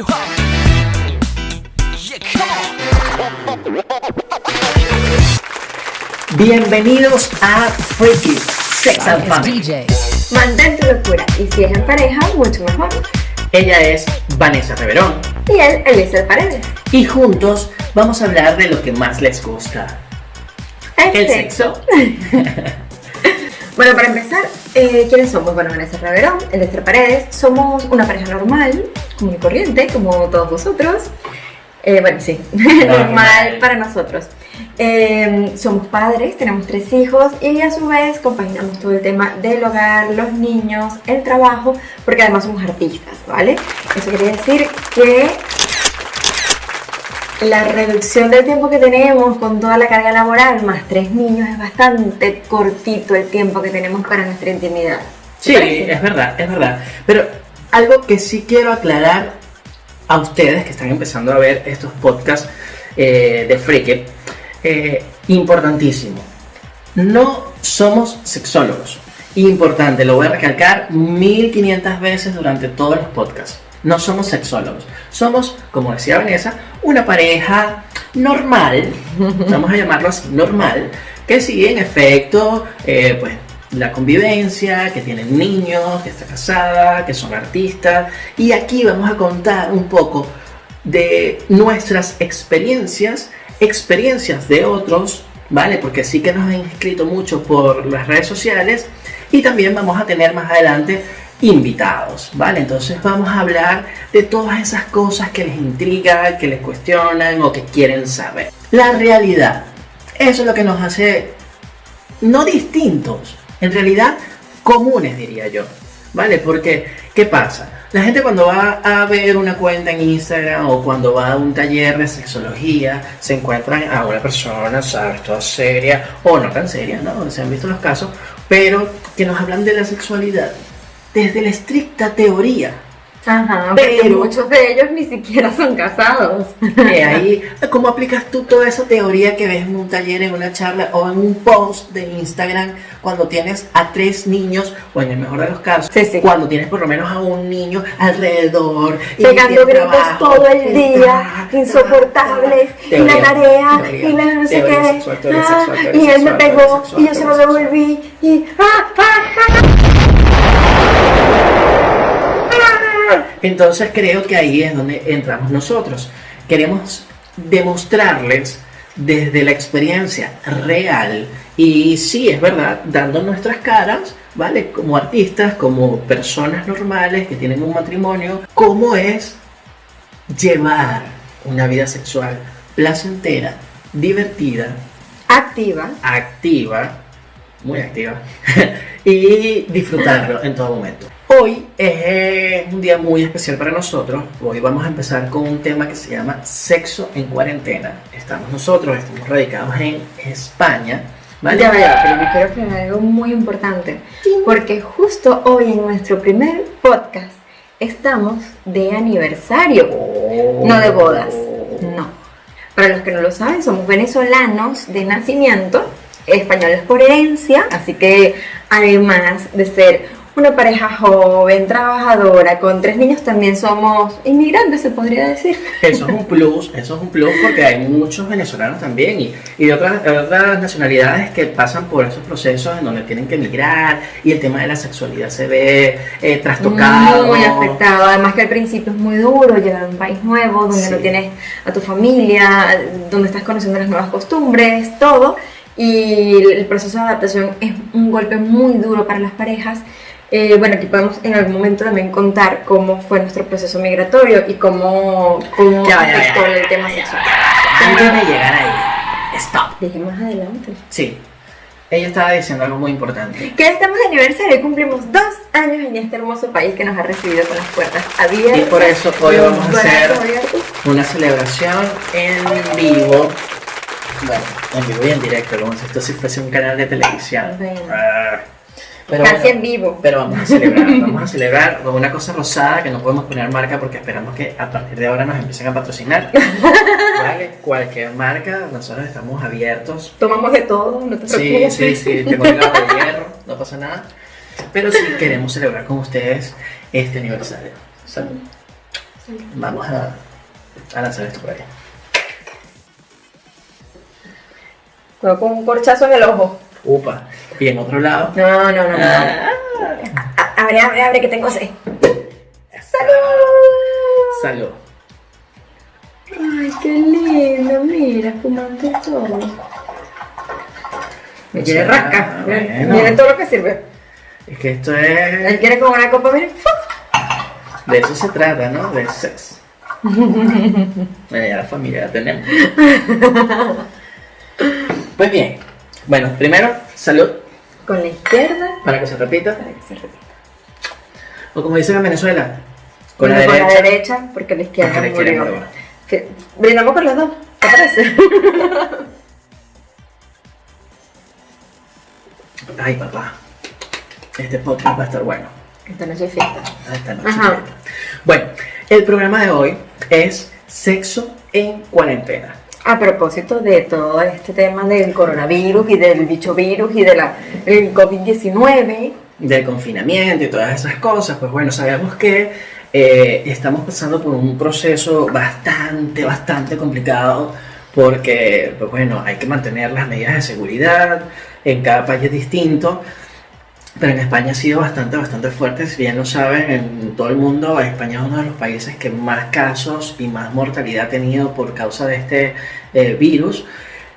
you home. Yeah, come on. Bienvenidos a Freaky Sex and Family. DJ. Mantén tu locura y si es en pareja, mucho mejor. Ella es Vanessa Reverón Y él, Eliezer Paredes. y juntos vamos a hablar de lo que más les gusta. El sexo. Bueno, para empezar, eh, ¿quiénes somos? Bueno, Vanessa Reverón, Eliezer Paredes. Somos una pareja normal, común y corriente, como todos vosotros. Eh, bueno, sí, normal para nosotros. Eh, somos padres, tenemos tres hijos y a su vez compaginamos todo el tema del hogar, los niños, el trabajo, porque además somos artistas, ¿vale? Eso quiere decir que la reducción del tiempo que tenemos con toda la carga laboral más tres niños es bastante cortito el tiempo que tenemos para nuestra intimidad. ¿Te Sí, parece? es verdad, es verdad. Pero algo que sí quiero aclarar a ustedes que están empezando a ver estos podcasts eh, de Freaky, eh, importantísimo. No somos sexólogos. Importante, lo voy a recalcar 1500 veces durante todos los podcasts. No somos sexólogos. Somos, como decía Vanessa, una pareja normal, vamos a llamarlo así, normal, que sigue en efecto, eh, pues, la convivencia, que tienen niños, que está casada, que son artistas. Y aquí vamos a contar un poco de nuestras experiencias, experiencias de otros, ¿vale? Porque sí que nos han escrito mucho por las redes sociales y también vamos a tener más adelante invitados, ¿vale? Entonces vamos a hablar de todas esas cosas que les intrigan, que les cuestionan o que quieren saber. La realidad, eso es lo que nos hace no distintos, en realidad comunes diría yo, ¿vale? Porque, ¿qué pasa? La gente cuando va a ver una cuenta en Instagram o cuando va a un taller de sexología, se encuentran a una persona, ¿sabes? Toda seria o no tan seria, ¿no? Se han visto los casos, pero que nos hablan de la sexualidad desde la estricta teoría. Ajá, Pero- muchos de ellos ni siquiera son casados. Que ahí, ¿cómo aplicas tú toda esa teoría que ves en un taller, en una charla o en un post de Instagram cuando tienes a tres niños, o en el mejor de los casos, Sí, sí. cuando tienes por lo menos a un niño alrededor, Pegando gritos todo el día, ta, ta, insoportables, ta, y la teoría, tarea, teoría, y la no sé teoría qué, sexual, teoría ah, sexual, teoría y él me pegó, teoría sexual, y yo se lo teoría devolví, y ah, ah, ah, Entonces creo que ahí es donde entramos nosotros. Queremos demostrarles desde la experiencia real y sí, es verdad, dando nuestras caras, ¿vale? Como artistas, como personas normales que tienen un matrimonio, cómo es llevar una vida sexual placentera, divertida, activa. activa, muy activa, y disfrutarlo en todo momento. Hoy es un día muy especial para nosotros. Hoy vamos a empezar con un tema que se llama sexo en cuarentena. Estamos nosotros, estamos radicados en España. ¿vale? Ya va, pero me quiero aclarar algo muy importante. Porque justo hoy en nuestro primer podcast estamos de aniversario. Oh. No de bodas, no. Para los que no lo saben, somos venezolanos de nacimiento, españoles por herencia, así que además de ser una pareja joven, trabajadora, con tres niños, también somos inmigrantes, se podría decir. Eso es un plus, eso es un plus porque hay muchos venezolanos también y, y de otras, de otras nacionalidades que pasan por esos procesos en donde tienen que emigrar y el tema de la sexualidad se ve eh, trastocado. Muy afectado, además que al principio es muy duro llegar a un país nuevo, donde Sí. no tienes a tu familia, donde estás conociendo las nuevas costumbres, todo, y el proceso de adaptación es un golpe muy duro para las parejas. Eh, bueno, aquí podemos en algún momento también contar cómo fue nuestro proceso migratorio y cómo, cómo Ya, ya, afectó ya, el tema sexual. Antes de llegar ahí, stop. Dije más adelante. Sí, ella estaba diciendo algo muy importante. Que estamos de aniversario y cumplimos dos años en este hermoso país que nos ha recibido con las puertas abiertas. Y por eso hoy vamos a hacer una celebración en vivo. Bueno, en vivo y en directo, como si esto sí fuese un canal de televisión. Bueno. Pero Casi bueno, en vivo. Pero vamos a celebrar, vamos a celebrar con una cosa rosada que no podemos poner marca porque esperamos que a partir de ahora nos empiecen a patrocinar. ¿Vale? Cualquier marca, nosotros estamos abiertos. Tomamos de todo, no te Sí, preocupes. sí, sí, tengo el grado de hierro, no pasa nada. Pero sí queremos celebrar con ustedes este aniversario. Salud. Vamos a, a lanzar esto por ahí. Luego con un corchazo en el ojo. Upa. Y en otro lado. No, no, no, no. Ah. Abre, abre, abre, que tengo sed. Salud. Ay, qué lindo, mira, fumando todo. Me quiere rasca. Bueno. miren todo lo que sirve. Es que esto es. Él quiere con una copa, miren. De eso se trata, ¿no? De sexo. bueno, ya la familia la tenemos. Pues bien. Bueno, primero, salud. Con la izquierda. Para que se repita. Para que se repita. O como dicen en Venezuela. Con la Bueno, derecha. Con la derecha, porque la izquierda Porque la izquierda murió. murió. Brindamos con las dos. ¿Te parece? Ay, papá. Este podcast va a estar bueno. Esta noche hay fiesta. Esta noche. Ajá. Bueno, el programa de hoy es Sexo en cuarentena. A propósito de todo este tema del coronavirus y del bicho virus y del COVID-19, del confinamiento y todas esas cosas, pues bueno, sabemos que eh, estamos pasando por un proceso bastante, bastante complicado porque, pues bueno, hay que mantener las medidas de seguridad, en cada país distinto, pero en España ha sido bastante, bastante fuerte, si bien lo saben, en todo el mundo, España es uno de los países que más casos y más mortalidad ha tenido por causa de este eh, virus.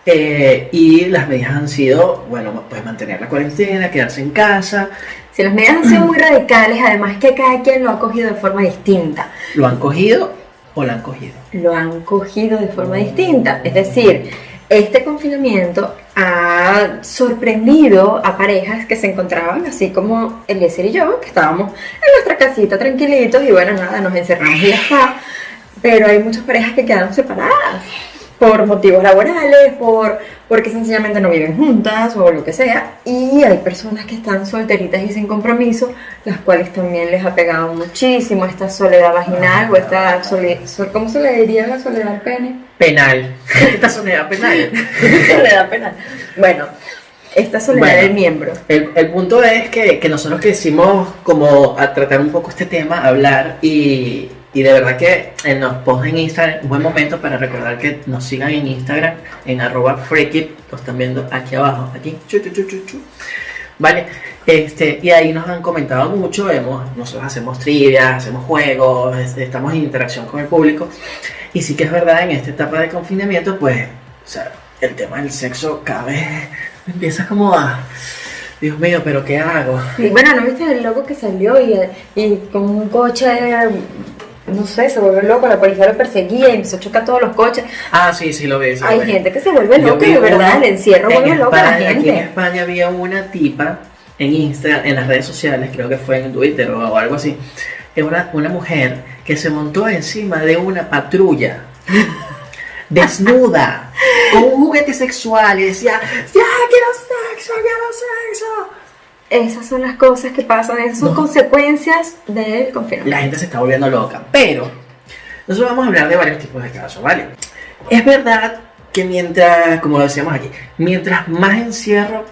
Eh, y las medidas han sido, bueno, pues mantener la cuarentena, quedarse en casa, si las medidas han sido muy radicales, además que cada quien lo ha cogido de forma distinta. ¿lo han cogido o la han cogido? Lo han cogido de forma distinta. Es decir, este confinamiento ha sorprendido a parejas que se encontraban así como Eliezer y yo, que estábamos en nuestra casita tranquilitos y bueno, nada, nos encerramos y ya está. Pero hay muchas parejas que quedaron separadas por motivos laborales, por porque sencillamente no viven juntas o lo que sea. Y hay personas que están solteritas y sin compromiso, las cuales también les ha pegado muchísimo esta soledad vaginal o esta soledad, ¿cómo se le diría la soledad pene? Penal. Esta soledad penal. soledad penal. Bueno, esta soledad Bueno. del miembro. El, el punto es que, que nosotros quisimos como a tratar un poco este tema, hablar y, y de verdad que en los posts en Instagram, un buen momento para recordar que nos sigan en Instagram, en arroba freakit, lo están viendo aquí abajo, aquí, chu, chu, chu. Vale, este, y ahí nos han comentado mucho, hemos, nosotros hacemos trivias, hacemos juegos, es- estamos en interacción con el público, y sí que es verdad, en esta etapa de confinamiento, pues, o sea, el tema del sexo cada vez empieza como a, Dios mío, pero ¿qué hago? Y bueno, ¿no viste el loco que salió y, y con un coche, no sé, se volvió loco, la policía lo perseguía y empezó a chocar todos los coches? Ah, sí, sí lo lo Hay gente que se vuelve loca, de verdad, el encierro en vuelve loca a la España- Aquí en. España había una tipa en Instagram, en las redes sociales, creo que fue en Twitter o algo así, es una, una mujer que se montó encima de una patrulla, desnuda, con un juguete sexual y decía, ya quiero sexo, quiero sexo. Esas son las cosas que pasan, esas son No. consecuencias del confinamiento. la gente se está volviendo loca. Pero nosotros vamos a hablar de varios tipos de casos, ¿vale? Es verdad que mientras, como lo decíamos aquí, mientras más encierro,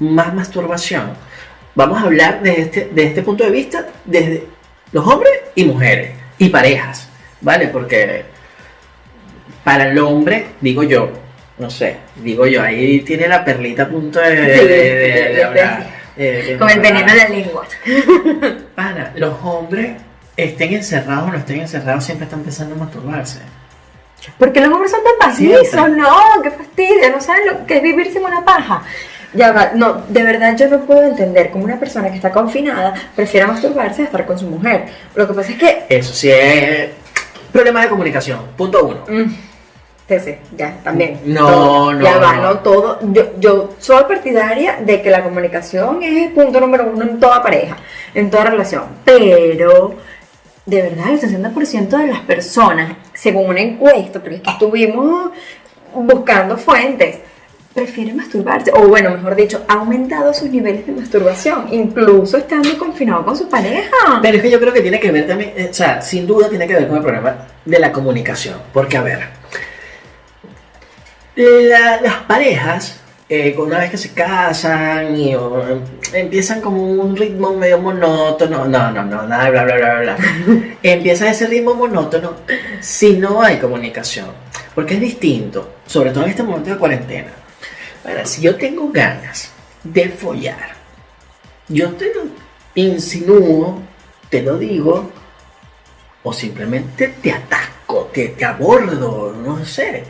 más masturbación. Vamos a hablar de este, de este punto de vista desde los hombres y mujeres y parejas, ¿vale? Porque para el hombre, digo yo, no sé, digo yo, ahí tiene la perlita a punto de- hablar. Eh, Con el veneno de la lengua. Pana, los hombres estén encerrados o no estén encerrados, siempre están pensando en masturbarse. Porque los hombres son tan Siempre. pajizos, no, qué fastidio, no saben lo que es vivir sin una paja. Ya va, no, de verdad yo no puedo entender cómo una persona que está confinada prefiera masturbarse a estar con su mujer. Lo que pasa es que, Eso sí es problema de comunicación. Punto uno. mm, sí, ya, también. No, Todo, no, Ya va, no. no todo. Yo, yo soy partidaria de que la comunicación es el punto número uno en toda pareja, en toda relación. Pero, de verdad, el 60% de las personas, según una encuesta, porque es que estuvimos buscando fuentes, prefiere masturbarse, o bueno, mejor dicho, ha aumentado sus niveles de masturbación, incluso estando confinado con su pareja. Pero es que yo creo que tiene que ver también, eh, o sea, sin duda tiene que ver con el problema de la comunicación. Porque, a ver, la- las parejas eh, una vez que se casan y o, empiezan como un ritmo medio monótono, no, no, no, nada, bla, bla, bla, bla. Empieza ese ritmo monótono si no hay comunicación, porque es distinto, sobre todo en este momento de cuarentena. Ahora, si yo tengo ganas de follar, yo te lo insinúo, te lo digo, o simplemente te ataco, te, te abordo, no sé.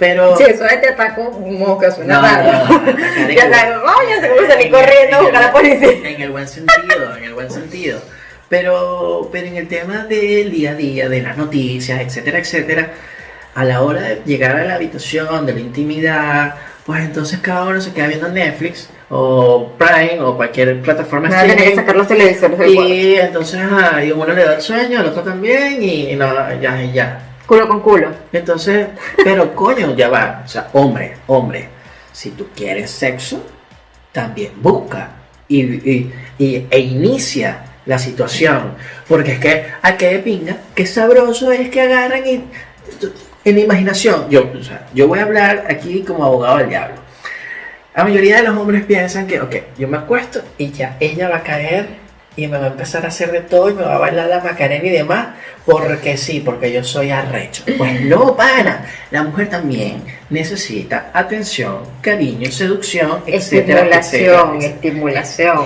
Pero. Sí, eso te ataco mosca suena No, raro. no, atacar ya en- sabes, vaya, se salir en- corriendo a buscar a la policía. En el buen sentido, en el buen sentido. Pero, pero en el tema del día a día, de las noticias, etcétera, etcétera, a la hora de llegar a la habitación, de la intimidad, pues entonces cada uno se queda viendo Netflix o Prime o cualquier plataforma Me a tener que streaming. sacar los televisores. Y entonces a uno le da el sueño, al otro también, y, y no, ya, y ya. Culo con culo. Entonces, pero coño, ya va. O sea, hombre, hombre, si tú quieres sexo, también busca y, y- e inicia la situación. Porque es que, a qué pinga, qué sabroso es que agarran y en imaginación. Yo, o sea, yo voy a hablar aquí como abogado del diablo. La mayoría de los hombres piensan que, ok, yo me acuesto y ya ella va a caer y me va a empezar a hacer de todo y me va a bailar la macarena y demás, porque sí, porque yo soy arrecho. Pues no, pana. La mujer también necesita atención, cariño, seducción, etcétera, Estimulación, etcétera. estimulación.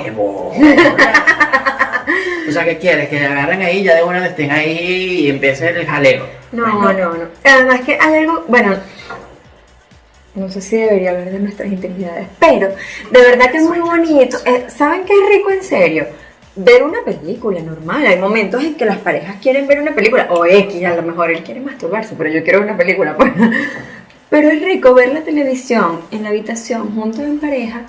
O sea, ¿qué quieres? Que agarren ahí, ya de una vez estén ahí y empiece el jaleo. No, Pues no, no. Además que hay algo, bueno, no sé si debería hablar de nuestras intimidades, pero de verdad que es muy bonito. Eh, ¿Saben qué es rico en serio? Ver una película normal. Hay momentos en que las parejas quieren ver una película, o X, a lo mejor él quiere masturbarse, pero yo quiero ver una película. pues. Pero es rico ver la televisión en la habitación, juntos en pareja,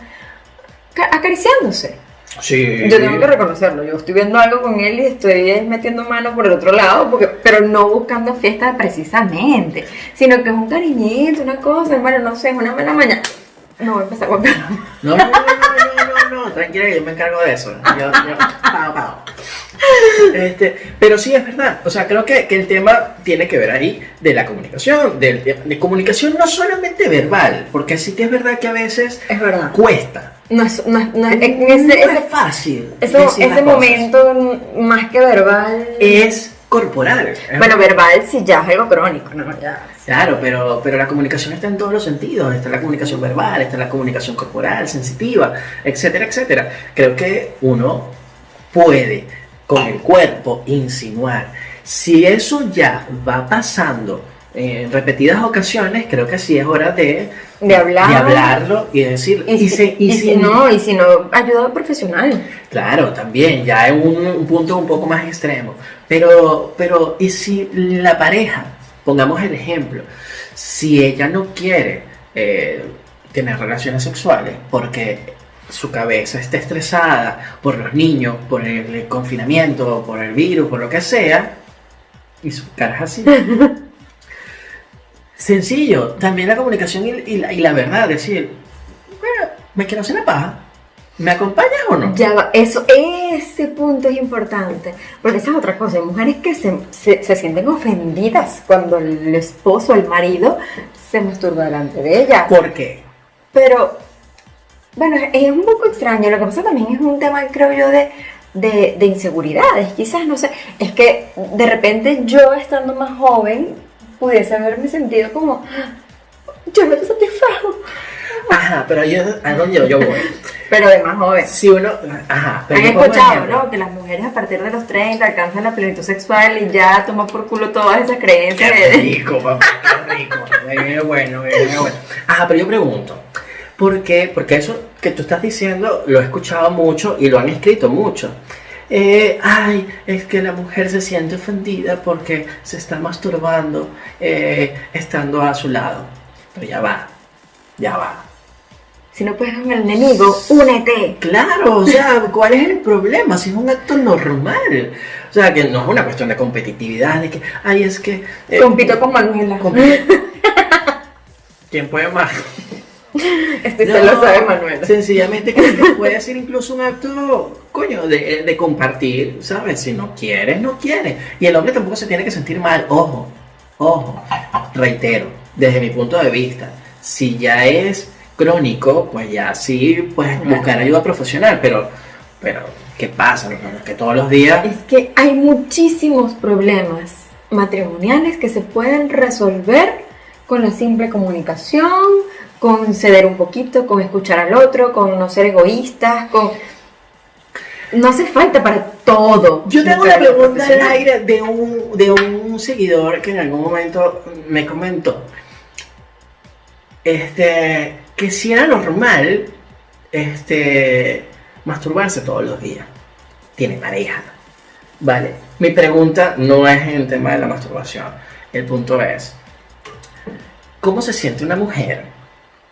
ca- acariciándose. Sí. Yo tengo que reconocerlo, yo estoy viendo algo con él y estoy metiendo mano por el otro lado, porque, pero no buscando fiesta precisamente, sino que es un cariñito, una cosa, hermano, no sé, es una buena mañana. No voy a empezar con No, no, no, no, no, no, tranquila, yo me encargo de eso. Yo, yo, pao, pao. Este, pero sí es verdad, o sea, creo que, que el tema tiene que ver ahí de la comunicación, del- de, de comunicación no solamente verbal, porque sí que es verdad que a veces Es verdad. cuesta. No es, no es, no es- es fácil. ese- momento más que verbal. es corporal. bueno, verbal sí ya es algo crónico, ¿no? Ya. Claro, pero, pero la comunicación está en todos los sentidos. Está la comunicación verbal, está la comunicación corporal, sensitiva, etcétera, etcétera. Creo que uno puede con el cuerpo insinuar. Si eso ya va pasando en repetidas ocasiones, creo que sí es hora de, De hablar. de hablarlo y decir. Y, si, y si no, y si no, ayuda profesional. Claro, también, ya es un, un punto un poco más extremo. Pero, pero, ¿y si la pareja, pongamos el ejemplo, si ella no quiere eh, tener relaciones sexuales porque su cabeza está estresada por los niños, por el confinamiento, por el virus, por lo que sea, y su cara es así. Sencillo, también la comunicación y, y la, y la verdad, decir, bueno, me quiero hacer la paja, ¿me acompañas o no? Ya eso, ese punto es importante, porque esa es otra cosa, hay mujeres que se, se, se sienten ofendidas cuando el esposo, el marido, se masturba delante de ella. ¿Por qué? Pero, bueno, es- es un poco extraño, lo que pasa también es un tema, creo yo, de, de, de inseguridades, quizás, no sé, es que de repente yo, estando más joven, pudiese haberme sentido como, yo no te satisfago, Ajá, pero yo, a dónde yo, voy. pero de más joven. Si uno, ajá, pero Han escuchado. ¿no? Que las mujeres a partir de los 30 alcanzan la plenitud sexual y ya toman por culo todas esas creencias Qué rico, papá, qué rico. Qué bueno, qué bueno. Ajá, pero yo pregunto, ¿por qué? Porque eso que tú estás diciendo lo he escuchado mucho y lo han escrito mucho. Eh, ay, es que la mujer se siente ofendida porque se está masturbando eh, estando a su lado. Pero ya va, ya va. Si no puedes con el enemigo, únete. Claro, o sea, ¿cuál es el problema? Si es un acto normal. O sea, que no es una cuestión de competitividad, de que, ay, es que... eh, Compito con Manuela. compito- ¿Quién puede más? Estoy No, celosa de Manuela. Sencillamente que puede ser incluso un acto, coño, de, de compartir, ¿sabes? Si no quieres, no quieres. Y el hombre tampoco se tiene que sentir mal. Ojo, ojo, reitero, desde mi punto de vista, si ya es crónico, pues ya sí puedes buscar ayuda profesional, pero, pero ¿qué pasa? No, no, es que todos los días... Es que hay muchísimos problemas matrimoniales que se pueden resolver con la simple comunicación, con ceder un poquito, con escuchar al otro, con no ser egoístas, con... No hace falta para todo. Yo tengo una pregunta al aire de un, de un seguidor que en algún momento me comentó este, que si era normal este, masturbarse todos los días. Tiene pareja. Vale, mi pregunta no es en el tema de la masturbación. El punto es, ¿cómo se siente una mujer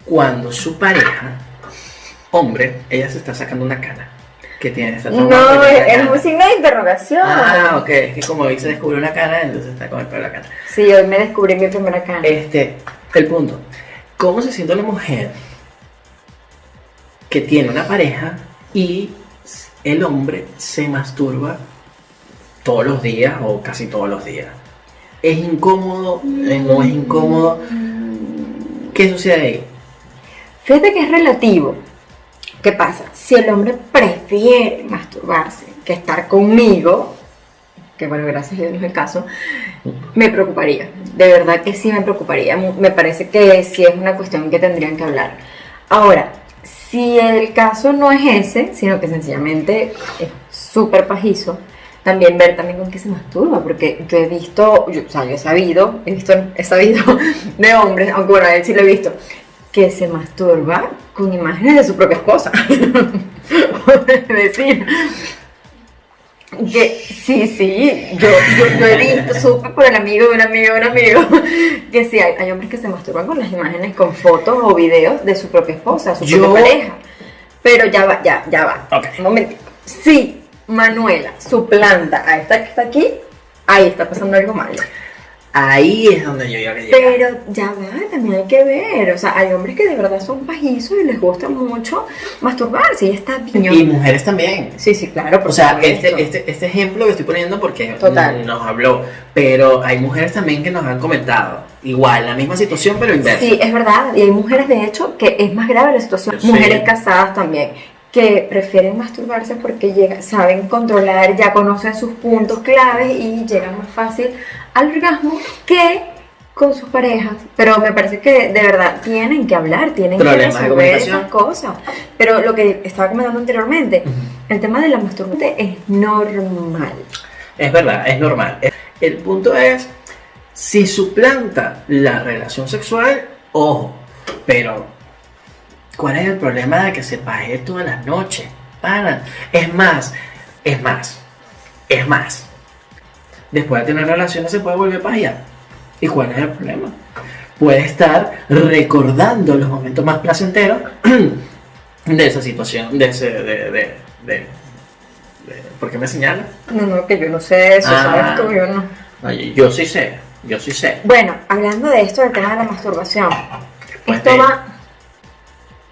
cuando su pareja, hombre, ella se está sacando una cana? Que tiene esta No, es, un signo de interrogación. Ah, ok, es que como hoy se descubrió una cana, entonces está con el pelo de la cana. Sí, hoy me descubrí mi primera cana. Este, el punto. ¿Cómo se siente una mujer que tiene una pareja y el hombre se masturba todos los días o casi todos los días? ¿Es incómodo? ¿No es incómodo? ¿Qué sucede ahí? Fíjate que es relativo. ¿Qué pasa? Si el hombre prefiere masturbarse que estar conmigo, bueno, gracias a Dios no es el caso, me preocuparía. De verdad que sí me preocuparía. Me parece que sí es una cuestión que tendrían que hablar. Ahora, si el caso no es ese, sino que sencillamente es súper pajizo, también ver también con qué se masturba, porque yo he visto, o sea, yo he sabido, he visto, he sabido de hombres, aunque bueno, a él sí lo he visto, que se masturba con imágenes de su propia esposa. es decir, sí, sí, yo, yo, yo he visto, supe por el amigo de un amigo de un amigo, que sí, hay, hay hombres que se masturban con las imágenes, con fotos o videos de su propia esposa, su Yo- propia pareja. Pero ya va, ya, ya va. Ok. Un momentito. Sí, Manuela suplanta a esta que está aquí, ahí está pasando algo malo. Ahí es donde yo iba a llegar. Pero ya va, también hay que ver. O sea, hay hombres que de verdad son pajizos y les gusta mucho masturbarse y está bien. Y mujeres también. Sí, sí, claro. O sea, este, este, este ejemplo que estoy poniendo porque Total. nos habló, pero hay mujeres también que nos han comentado. Igual, la misma situación, pero inversa. Sí, es verdad. Y hay mujeres, de hecho, que es más grave la situación. Sí. Mujeres casadas también, que prefieren masturbarse porque llega- saben controlar, ya conocen sus puntos claves y llegan más fácil al orgasmo que con sus parejas. Pero me parece que de verdad tienen que hablar, tienen Problemas que resolver esas cosas. Pero lo que estaba comentando anteriormente, el tema de la masturbación es normal. Es verdad, es normal. El punto es, si suplanta la relación sexual, ojo, pero ¿cuál es el problema de que se paje todas las noches? Para. Es más, es más, es más. Después de tener relaciones se puede volver a pajear. ¿Y cuál es el problema? Puede estar recordando los momentos más placenteros de esa situación, de ese, de, de, de, ¿por qué me señala? No, no, que yo no sé eso, Ah. ¿sabes tú? Yo no. Oye, yo sí sé, yo sí sé. Bueno, hablando de esto, del tema de la masturbación, Pues esto va.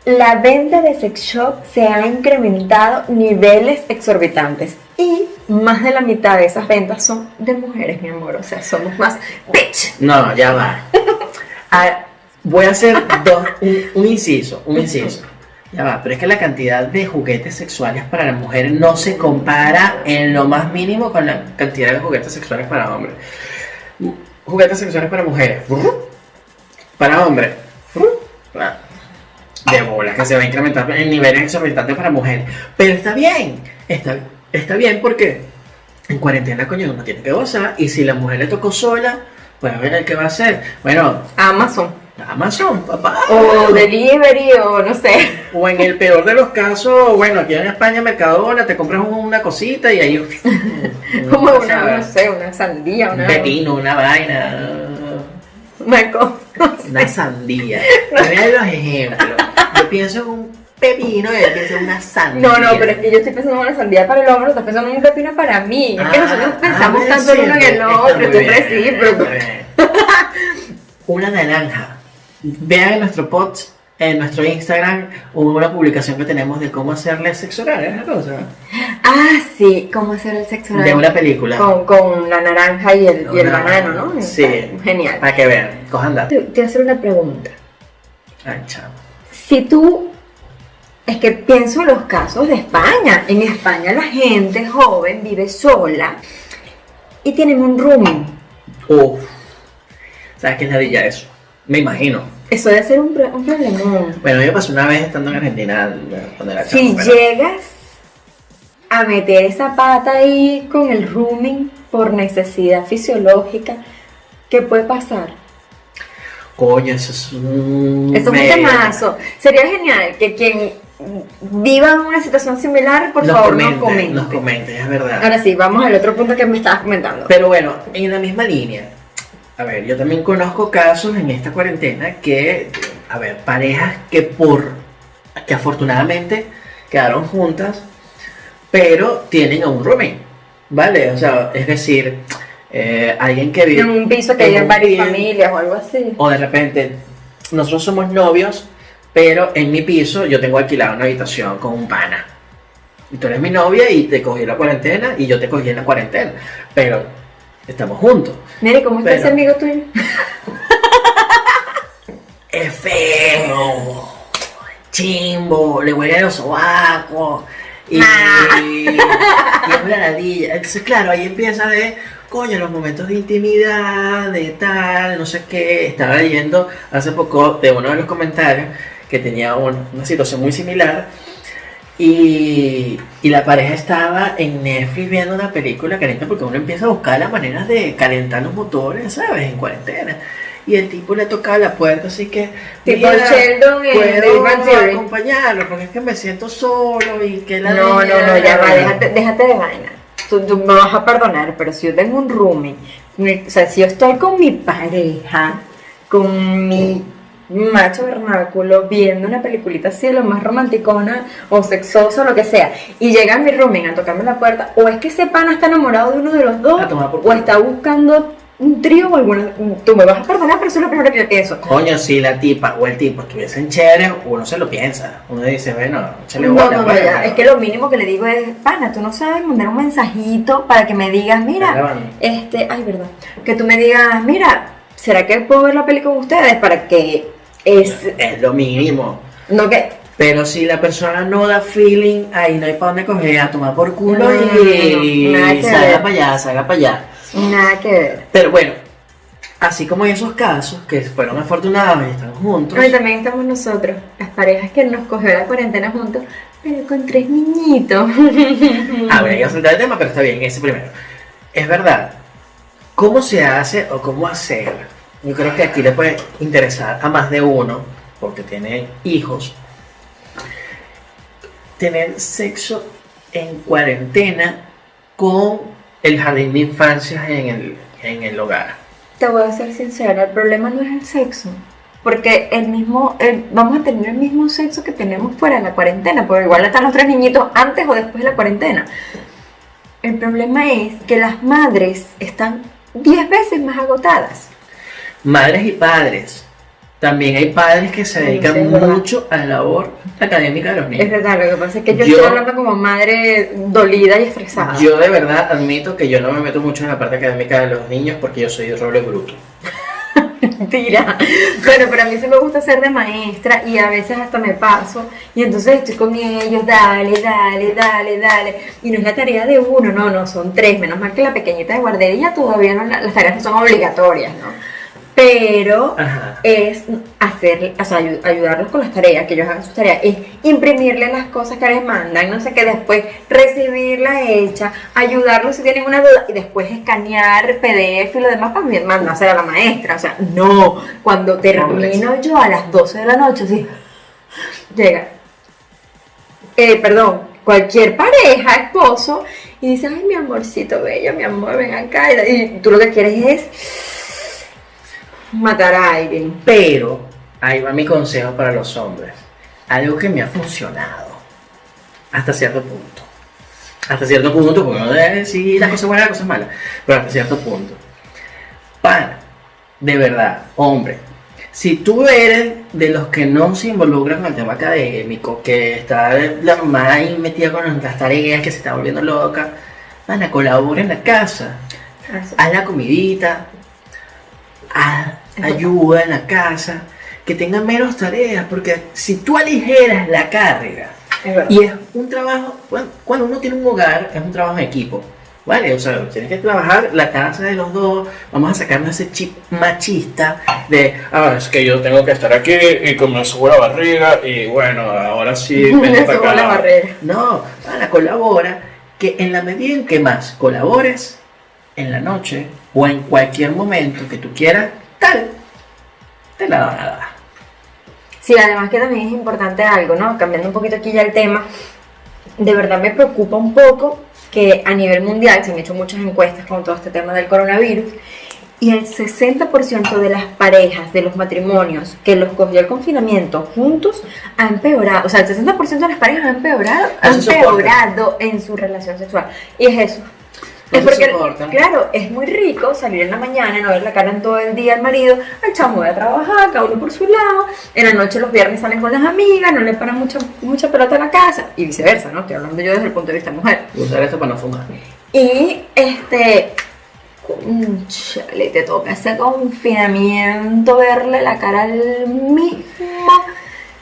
La venta de sex shop se ha incrementado niveles exorbitantes y más de la mitad de esas ventas son de mujeres, mi amor. O sea, somos más bitch. No, ya va. Ah, voy a hacer dos, un, un inciso, un inciso. Ya va, pero es que la cantidad de juguetes sexuales para las mujeres no se compara en lo más mínimo con la cantidad de juguetes sexuales para hombres. Juguetes sexuales para mujeres. Para hombres. De bolas que se va a incrementar en niveles exorbitantes para mujeres. Pero está bien, está, está bien porque en cuarentena, coño, uno tiene que gozar. Y si la mujer le tocó sola, pues a ver qué va a hacer. Bueno, Amazon. Amazon, papá. O delivery, o no sé. O en el peor de los casos, bueno, aquí en España, Mercadona, te compras una cosita y ahí. Como una, no sé, una sandía, Un una. pepino, una vaina. Una sandía. Mira los ejemplos. Yo pienso en un pepino y él piensa en una sandía. No, no, pero es que yo estoy pensando en una sandía para el hombre, estás pensando en un pepino para mí. es que Ah, nosotros ah, pensamos bueno, tanto el uno en el otro, muy esto es bien, recíproco. Una naranja. Vean en nuestro post, en nuestro Instagram, una publicación que tenemos de cómo hacerle sexo oral, es una cosa. Ah, sí, ¿cómo hacer el sexo oral? De una película. Con, con la naranja y el, y el Una- banano, ¿no? Sí. Genial. Para que vean, cojan datos. Te, te voy a hacer una pregunta. Ay, chamo. si tú, es que pienso en los casos de España. En España la gente joven vive sola y tienen un rooming. Uf. ¿Sabes qué es la villa eso? Me imagino. Eso debe ser un, un problemón. Bueno, yo pasé una vez estando en Argentina cuando era Si llegas a meter esa pata ahí con el rooming por necesidad fisiológica, ¿qué puede pasar? Coño, eso es un... Eso es un temazo. Sería genial que quien viva una situación similar, por nos favor, nos comente. Nos comente, es verdad. Ahora sí, vamos al otro punto que me estabas comentando. Pero bueno, en la misma línea. A ver, yo también conozco casos en esta cuarentena que, a ver, parejas que por, que afortunadamente quedaron juntas, pero tienen a un roommate, ¿vale? O sea, es decir, eh, alguien que vive en un piso que en hay en un varias bien- familias o algo así. o de repente, nosotros somos novios, pero en mi piso yo tengo alquilado una habitación con un pana. Y tú eres mi novia y te cogí la cuarentena y yo te cogí en la cuarentena. Pero estamos juntos. Mire, ¿cómo está Pero- ese amigo tuyo? Es feo, chimbo, le huele a los sobacos y, Ah. y habla ladilla. Entonces, claro, ahí empieza de, coño, los momentos de intimidad, de tal, no sé qué. Estaba leyendo hace poco de uno de los comentarios que tenía un- una situación muy similar. Y, y la pareja estaba en Netflix viendo una película caliente porque uno empieza a buscar las maneras de calentar los motores, ¿sabes? En cuarentena. Y el tipo le tocaba la puerta, así que. Tipo "Mira, Sheldon puedo Theory". acompañarlo porque es que me siento solo y que la No, no, no, ya va, déjate, déjate de vaina. Tú, tú me vas a perdonar, pero si yo tengo un roomie, mi- o sea, si yo estoy con mi pareja, con mi macho vernáculo, viendo una peliculita así de lo más romanticona o sexosa o lo que sea, y llega mi roomie a tocarme la puerta, o es que ese pana está enamorado de uno de los dos, o está buscando un trío o alguna... Tú me vas a perdonar, pero eso es lo primero que yo pienso. Coño, si la tipa o el tipo estuviesen chéveres, uno se lo piensa. Uno dice, bueno, échale No, bola, no, no, pues, ya. pero- Es que lo mínimo que le digo es, pana, tú no sabes mandar un mensajito para que me digas, mira, este, ay, verdad, que tú me digas, mira, ¿será que puedo ver la peli con ustedes? Para que es, Es lo mínimo. no que, Pero si la persona no da feeling, ahí no hay para dónde coger, a tomar por culo No, y no, no, salga para allá, salga para allá. nada que ver. Pero bueno, así como en esos casos que fueron afortunados y están juntos, Hoy también estamos nosotros, las parejas que nos cogió la cuarentena juntos, pero con tres niñitos. a ver, hay que saltar el tema, pero está bien, ese primero. Es verdad, ¿cómo se hace o cómo hacer? Yo creo que aquí le puede interesar a más de uno, porque tiene hijos, tener sexo en cuarentena con el jardín de infancia en el, en el hogar. Te voy a ser sincera, el problema no es el sexo. Porque el mismo, vamos a tener el mismo sexo que tenemos fuera de la cuarentena, porque igual están los tres niñitos antes o después de la cuarentena. El problema es que las madres están 10 veces más agotadas. Madres y padres. También hay padres que se dedican sí, es mucho a la labor académica de los Es niños. verdad, lo que pasa es que yo, Yo- estoy hablando como madre dolida y estresada. Yo de verdad admito que yo no me meto mucho en la parte académica de los niños porque yo soy de roble bruto. Mentira. Bueno, pero a mí sí me gusta ser de maestra y a veces hasta me paso y entonces estoy con ellos, dale, dale, dale, dale. Y no es la tarea de uno, no, no, son tres. Menos mal que la pequeñita de guardería todavía no, las tareas no son obligatorias, ¿no? Pero Ajá. es hacer, o sea, ayu- ayudarlos con las tareas, que ellos hagan sus tareas, es imprimirle las cosas que les mandan, no sé qué, después recibirla hecha, ayudarlos si tienen una duda y después escanear PDF y lo demás para mandársela a la maestra. O sea, no, cuando termino yo a las 12 de la noche, sí, llega, eh, perdón, cualquier pareja, esposo, y dice, ay, mi amorcito bello, mi amor, ven acá, y tú lo que quieres es matar a alguien. Pero ahí va mi consejo para los hombres. Algo que me ha funcionado. Hasta cierto punto. Hasta cierto punto, porque no debe decir las cosas buenas y las cosas malas. Pero hasta cierto punto. Para, de verdad, hombre. Si tú eres de los que no se involucran con el tema académico, que está la mamá ahí metida con las tareas, que se está volviendo loca, van a colaborar en la casa haz la comidita, haz ayuda en la casa, que tengan menos tareas, porque si tú aligeras la carga, Es y es un trabajo, bueno, cuando uno tiene un hogar, es un trabajo en equipo. ¿Vale? O sea, tienes que trabajar la casa de los dos. Vamos a sacarnos ese chip machista de, ah, es que yo tengo que estar aquí y como me subo la barriga y bueno, ahora sí, Me acá. la barriga. No, para, colabora, que en la medida en que más colabores, en la noche o en cualquier momento que tú quieras, tal, te la. Sí, además que también es importante algo, ¿no? Cambiando un poquito aquí ya el tema, de verdad me preocupa un poco que a nivel mundial se han hecho muchas encuestas con todo este tema del coronavirus y el 60% de las parejas, de los matrimonios que los cogió el confinamiento juntos, ha empeorado, o sea, el 60% de las parejas ha empeorado, ha empeorado en su relación sexual. Y es eso. Es porque, claro, es muy rico salir en la mañana, no ver la cara en todo el día al marido, al chamo voy a trabajar, cada uno por su lado, en la noche los viernes salen con las amigas, no le paran mucha, mucha pelota a la casa, y viceversa, ¿no? Estoy hablando yo desde el punto de vista mujer. Usar esto para no fumar. Y este, chale, te toca ese confinamiento, verle la cara al mismo.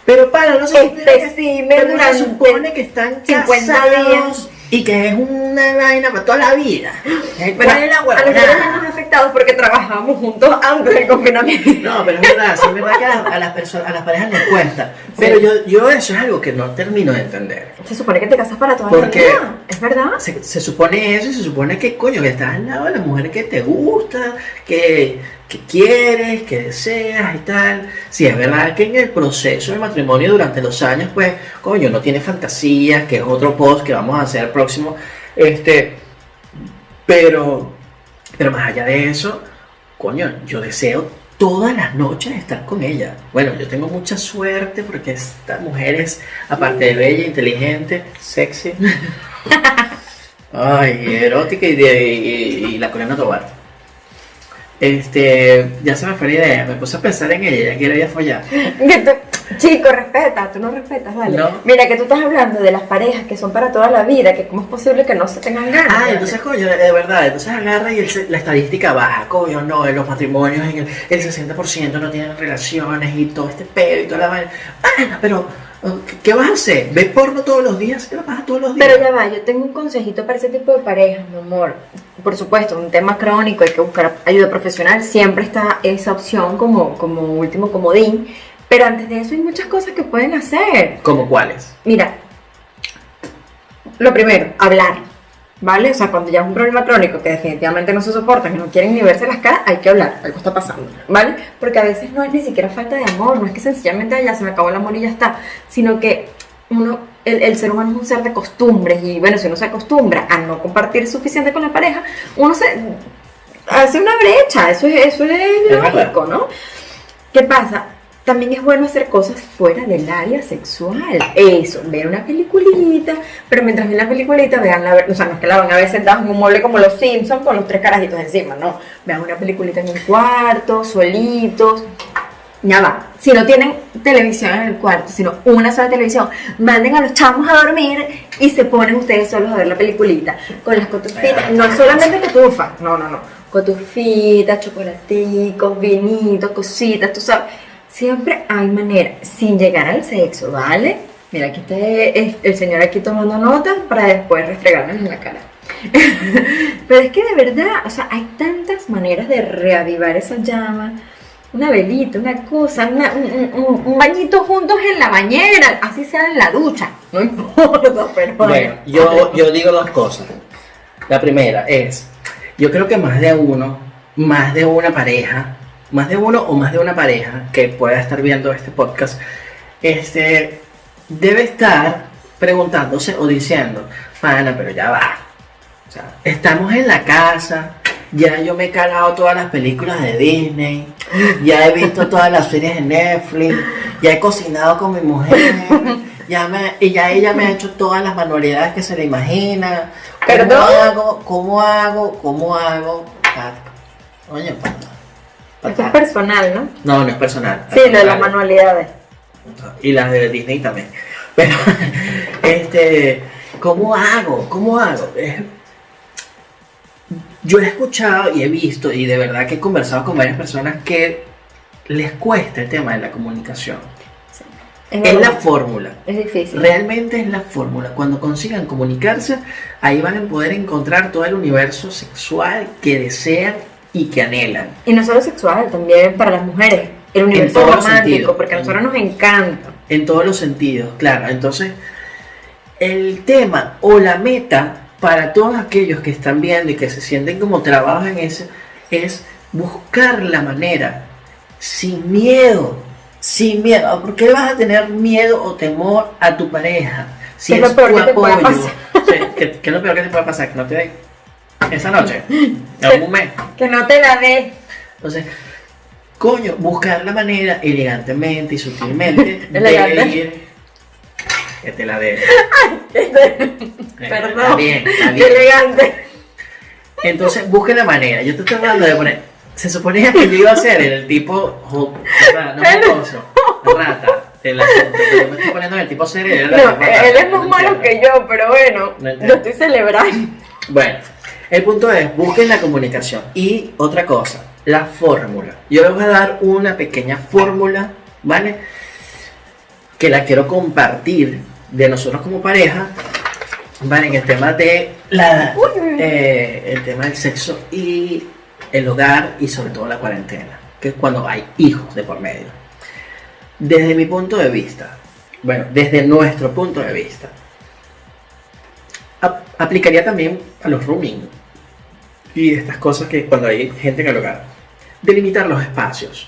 Pero para, no se Este supone que- sí, me pero durante se supone que están 50 casados días. Y que es una vaina para toda la vida. Pero ¿Cuál es la a nosotros no nos afectados porque trabajábamos juntos antes del confinamiento. No, pero es verdad, sí, es verdad que a, las- a las personas, a las parejas les cuesta. Pero yo, yo eso es algo que no termino de entender. Se supone que te casas para toda Porque- la vida. ¿Es verdad? Se, se supone eso y se supone que, coño, que estás al lado de la mujer que te gusta, que, que quieres, que deseas y tal. Sí, es verdad que en el proceso del matrimonio durante los años, pues, coño, no tiene fantasías, que es otro post que vamos a hacer próximo. Este, pero, pero más allá de eso, coño, yo deseo todas las noches estar con ella. Bueno, yo tengo mucha suerte porque esta mujer es, aparte de bella, inteligente, sexy. Ay, erótica y, de, y, y la coreana Tobar. Este, ya se me fue la idea, me puse a pensar en ella, ya quiero ir a follar. Que tú- chico, respeta, tú no respetas, ¿vale? No. Mira, que tú estás hablando de las parejas que son para toda la vida, que cómo es posible que no se tengan ganas. Ah, entonces, coño, de verdad, entonces agarra y el- la estadística baja, coño, no, en los matrimonios en el, el 60% no tienen relaciones y todo este pedo y toda la vaina. Ah, pero, ¿qué, vas a hacer? ¿Ves porno todos los días? ¿Qué lo pasa todos los días? Pero ya va, yo tengo un consejito para ese tipo de parejas, mi amor. Por supuesto, un tema crónico, hay que buscar ayuda profesional, siempre está esa opción como, como último comodín. Pero antes de eso hay muchas cosas que pueden hacer. ¿Cómo cuáles? Mira, lo primero, hablar, ¿vale? O sea, cuando ya es un problema crónico que definitivamente no se soporta, que no quieren ni verse las caras, hay que hablar, algo está pasando, ¿vale? Porque a veces no es ni siquiera falta de amor, no es que sencillamente ya se me acabó el amor y ya está, sino que uno, el, el ser humano es un ser de costumbres y bueno, si uno se acostumbra a no compartir suficiente con la pareja, uno se hace una brecha, eso es, eso es lógico, ¿no? ¿Qué pasa? También es bueno hacer cosas fuera del área sexual. Eso, ver una peliculita, pero mientras ven la peliculita, vean la, o sea, no es que la van a ver sentados en un mueble como los Simpsons con los tres carajitos encima, no. Vean una peliculita en un cuarto, solitos. Ya va. Si no tienen televisión en el cuarto, sino una sola televisión, manden a los chamos a dormir y se ponen ustedes solos a ver la peliculita. Con las cotufitas, no solamente cotufa, no, no, no. Cotufitas, chocolaticos, vinitos, cositas, tú sabes. Siempre hay manera, sin llegar al sexo, ¿vale? Mira, aquí está el señor aquí tomando notas para después restregarnos en la cara. Pero es que de verdad, o sea, hay tantas maneras de reavivar esa llama. Una velita, una cosa, un bañito juntos en la bañera, así sea en la ducha, no importa, pero Bueno, yo, yo digo dos cosas. La primera es, yo creo que más de uno, más de una pareja, más de uno o más de una pareja que pueda estar viendo este podcast, este, debe estar preguntándose o diciendo, pana, pero ya va. O sea, estamos en la casa, ya yo me he calado todas las películas de Disney, ya he visto todas las series de Netflix, ya he cocinado con mi mujer, ya me, y ya ella me ha hecho todas las manualidades que se le imagina. ¿Cómo ¿Perdón? hago? ¿Cómo hago? ¿Cómo hago? Ah, Oye, pana, Esto es pana. personal, ¿no? No, no es personal. Sí, lo de las manualidades. Y las de Disney también. Pero, este, ¿cómo hago? ¿Cómo hago? Es- yo he escuchado y he visto, y de verdad que he conversado con varias personas que les cuesta el tema de la comunicación. Es, Es la fórmula. es difícil. Realmente es la fórmula. Cuando consigan comunicarse, ahí van a poder encontrar todo el universo sexual que desean y que anhelan. Y no solo sexual, también para las mujeres. El universo romántico, porque a nosotros nos encanta. En todos los sentidos, claro. Entonces, el tema o la meta para todos aquellos que están viendo y que se sienten como trabajo en eso es buscar la manera sin miedo, sin miedo. ¿Por qué vas a tener miedo o temor a tu pareja? Si ¿Qué es es, lo peor tu que te puede apoyo. pasar? Sí, ¿qué, qué es lo peor que te puede pasar? Que no te dé esa noche, en algún mes. Que no te la dé. Entonces, coño, buscar la manera elegantemente y sutilmente de Elegante. ir. Que te la dé. Está Perdón. bien, está Qué bien. elegante. Entonces, busque la manera. Yo te estoy tratando de poner. Se suponía que yo iba a ser el tipo. jo- No jocoso, rata. del asunto, pero yo me estoy poniendo en el tipo serio. y él No, la tipo rata, él es no más malo entiendo. que yo, pero bueno, entiendo. lo estoy celebrando. Bueno, el punto es, busquen la comunicación. Y otra cosa, la fórmula. Yo les voy a dar una pequeña fórmula, ¿vale? Que la quiero compartir de nosotros como pareja, ¿vale? En el tema de la, eh, el tema del sexo y el hogar y sobre todo la cuarentena, que es cuando hay hijos de por medio. Desde mi punto de vista, bueno, desde nuestro punto de vista, ap- aplicaría también a los rooming y estas cosas que cuando hay gente en el hogar. Delimitar los espacios.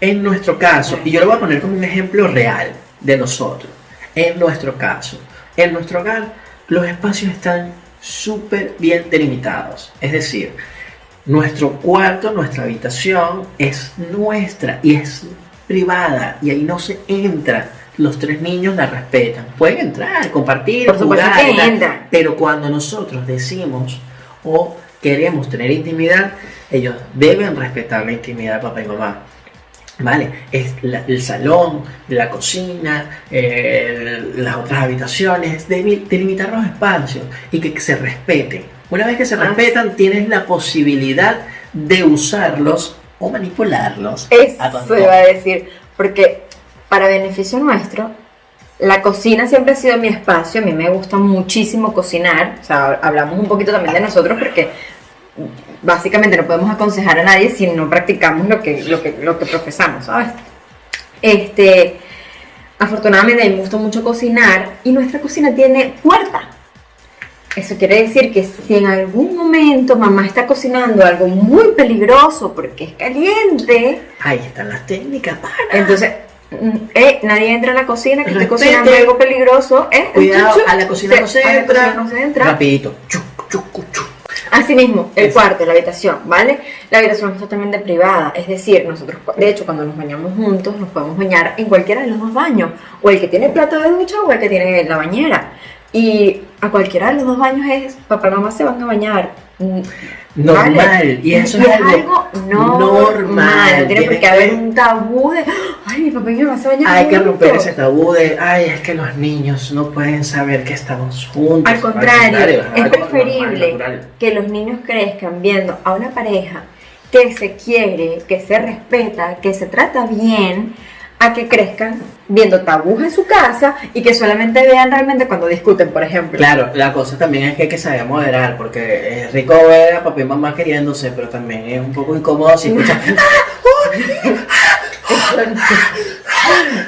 En nuestro caso, y yo lo voy a poner como un ejemplo real de nosotros. En nuestro caso, en nuestro hogar, los espacios están súper bien delimitados. Es decir, nuestro cuarto, nuestra habitación es nuestra y es privada y ahí no se entra. Los tres niños la respetan. Pueden entrar, compartir, Por jugar, que entran. pero cuando nosotros decimos o queremos tener intimidad, ellos deben respetar la intimidad de papá y mamá. ¿Vale? Es la- el salón, la cocina, eh, las otras habitaciones, deli- delimitar los espacios y que se respeten. Una vez que se Ah. respetan, tienes la posibilidad de usarlos o manipularlos. a Eso antojo. iba a decir, porque para beneficio nuestro, la cocina siempre ha sido mi espacio, a mí me gusta muchísimo cocinar, o sea, hablamos un poquito también de nosotros porque básicamente no podemos aconsejar a nadie si no practicamos lo que, lo que, lo que profesamos, ¿sabes? Este, afortunadamente a mí me gusta mucho cocinar y nuestra cocina tiene puerta. Eso quiere decir que si en algún momento mamá está cocinando algo muy peligroso porque es caliente, Ahí están las técnicas para. entonces eh, nadie entra a la cocina que Respete. cocinando algo peligroso. Eh, Cuidado, a la cocina no se a la entra. cocina no se entra. Rapidito. Chuc, chuc, chuc. Así mismo, el cuarto, la habitación, ¿vale? La habitación es totalmente privada, es decir, nosotros, de hecho, cuando nos bañamos juntos, nos podemos bañar en cualquiera de los dos baños, o el que tiene plato de ducha o el que tiene la bañera. Y a cualquiera de los dos baños es, papá y mamá se van a bañar. Mm, Normal. ¿vale? Y eso Y es algo normal. normal. No tiene por qué haber un tabú de, ay, mi papá y mi mamá se bañan Hay que juntos". romper ese tabú de, ay, es que los niños no pueden saber que estamos juntos. Al contrario, es es normal, preferible que los niños crezcan viendo a una pareja que se quiere, que se respeta, que se trata bien, a que crezcan viendo tabús en su casa y que solamente vean realmente cuando discuten, por ejemplo. Claro, la cosa también es que hay que saber moderar, porque es rico ver a papá y mamá queriéndose, pero también es un poco incómodo si escuchas.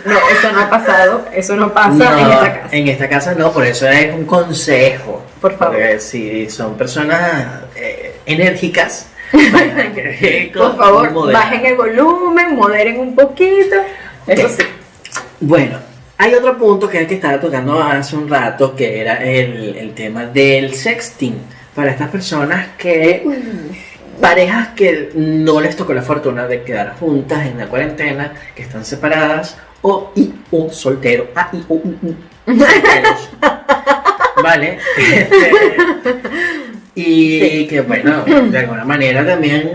No, eso no ha pasado, eso no pasa No, en esta casa. en esta casa no, por eso es un consejo. Por favor. Porque si son personas eh, enérgicas, Por favor, moderar. bajen el volumen, moderen un poquito. Eso sí. Bueno, hay otro punto que es el que estaba tocando hace un rato, que era el, el tema del sexting. Para estas personas que, parejas que no les tocó la fortuna de quedar juntas en la cuarentena, que están separadas, o y o soltero, ah, y o, u, u, solteros. ¿Vale? Este, y Sí. que bueno, de alguna manera también,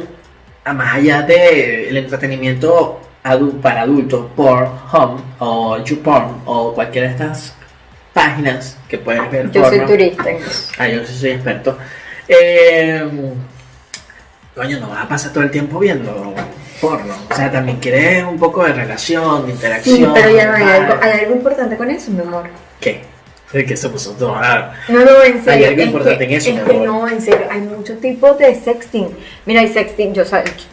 a más allá del entretenimiento adu- para adultos, Pornhub o YouPorn o cualquiera de estas páginas que puedes ver Yo soy porno. turista. en eso. Ah, yo sí soy experto. Eh, coño, no vas a pasar todo el tiempo viendo porno. O sea, también quieres un poco de relación, de interacción. Sí, pero ya no hay tal. algo, hay algo importante con eso, mi amor. ¿Qué? ¿De qué se puso todo? No, no, en serio. Hay algo es importante que, en eso, es que no, en serio, hay muchos tipos de sexting. Mira, hay sexting, yo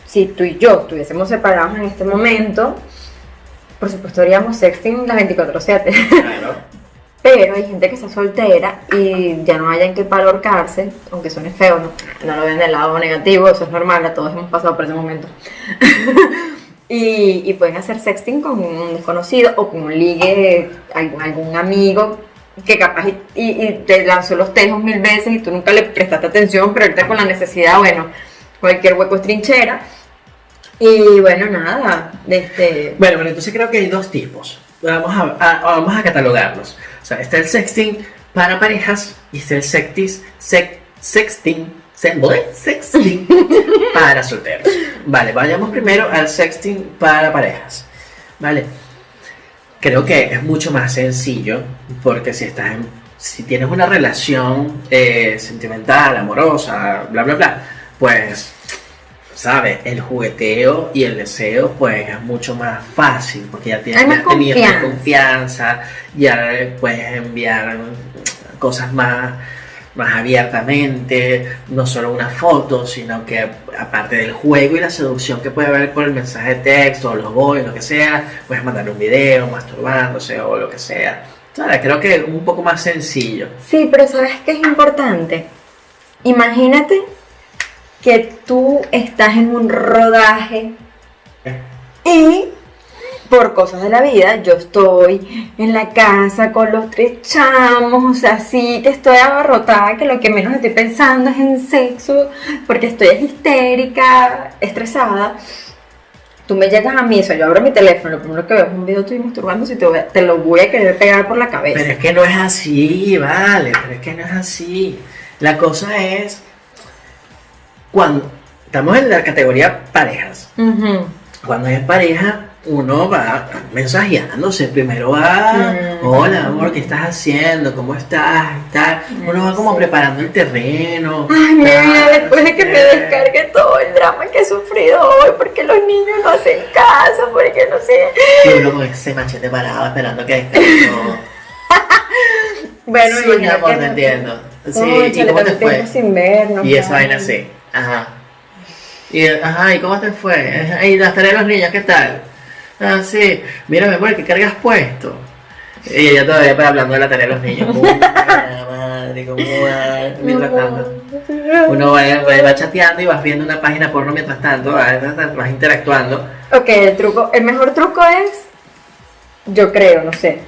si tú y yo estuviésemos separados en este momento, por supuesto haríamos sexting las 24-7. Claro. Pero hay gente que está soltera y ya no hayan que palorcarse, aunque suene feo, no, no lo ven del lado negativo, eso es normal, a todos hemos pasado por ese momento. y, y pueden hacer sexting con un desconocido o con un ligue, algún, algún amigo que capaz y, y- y te lanzó los tejos mil veces y tú nunca le prestaste atención, pero ahorita con la necesidad, bueno, cualquier hueco es trinchera. Y bueno, nada, este... Bueno, bueno, entonces creo que hay dos tipos. Vamos a, a- vamos a catalogarlos. O sea, está el sexting para parejas y está el sextis, sex- sexting, sexting para solteros. Vale, vayamos primero al sexting para parejas. Vale. Creo que es mucho más sencillo porque si estás en, si tienes una relación eh, sentimental, amorosa, bla, bla, bla, pues ¿sabes? El jugueteo y el deseo, pues es mucho más fácil, porque ya tienes más confianza. confianza, ya puedes enviar cosas más, más abiertamente, no solo una foto, sino que aparte del juego y la seducción que puede haber por el mensaje de texto, o los boys, lo que sea, puedes mandar un video masturbándose o lo que sea. ¿Sabes? Creo que es un poco más sencillo. Sí, pero ¿sabes qué es importante? Imagínate que tú estás en un rodaje y por cosas de la vida yo estoy en la casa con los tres chamos, o sea, sí que estoy abarrotada, que lo que menos estoy pensando es en sexo, porque estoy histérica, estresada. Tú me llegas a mí, o sea, yo abro mi teléfono, lo primero que veo es un video tuyo masturbando, si te, voy a- te lo voy a querer pegar por la cabeza. Pero es que no es así, vale, pero es que no es así. La cosa es cuando estamos en la categoría parejas. Cuando es pareja, uno va mensajeándose. Primero va, Mm. hola amor, ¿qué estás haciendo? ¿Cómo estás? Tal. Uno va como Sí. preparando el terreno. Ay, mi vida, tal, después de que me eh, descargue todo el drama que he sufrido hoy, porque los niños no hacen caso, porque no sé. Y uno con ese machete parado esperando que descanse todo. Bueno, sí, mi amor, te no- entiendo. Sí, ¿y cómo te fue? sin vernos, Y esa vaina así. Ajá. Y, ajá, ¿y cómo te fue? Y las tareas de los niños, ¿qué tal? Ah, sí. Mira, mi amor, ¿qué cargas puesto? Y ella todavía para hablando de la tarea de los niños. Madre, ¿cómo va? Mientras tanto. Uno va, va- va chateando y vas viendo una página porno mientras tanto, vas, vas interactuando. Ok, el truco, el mejor truco es, yo creo, no sé.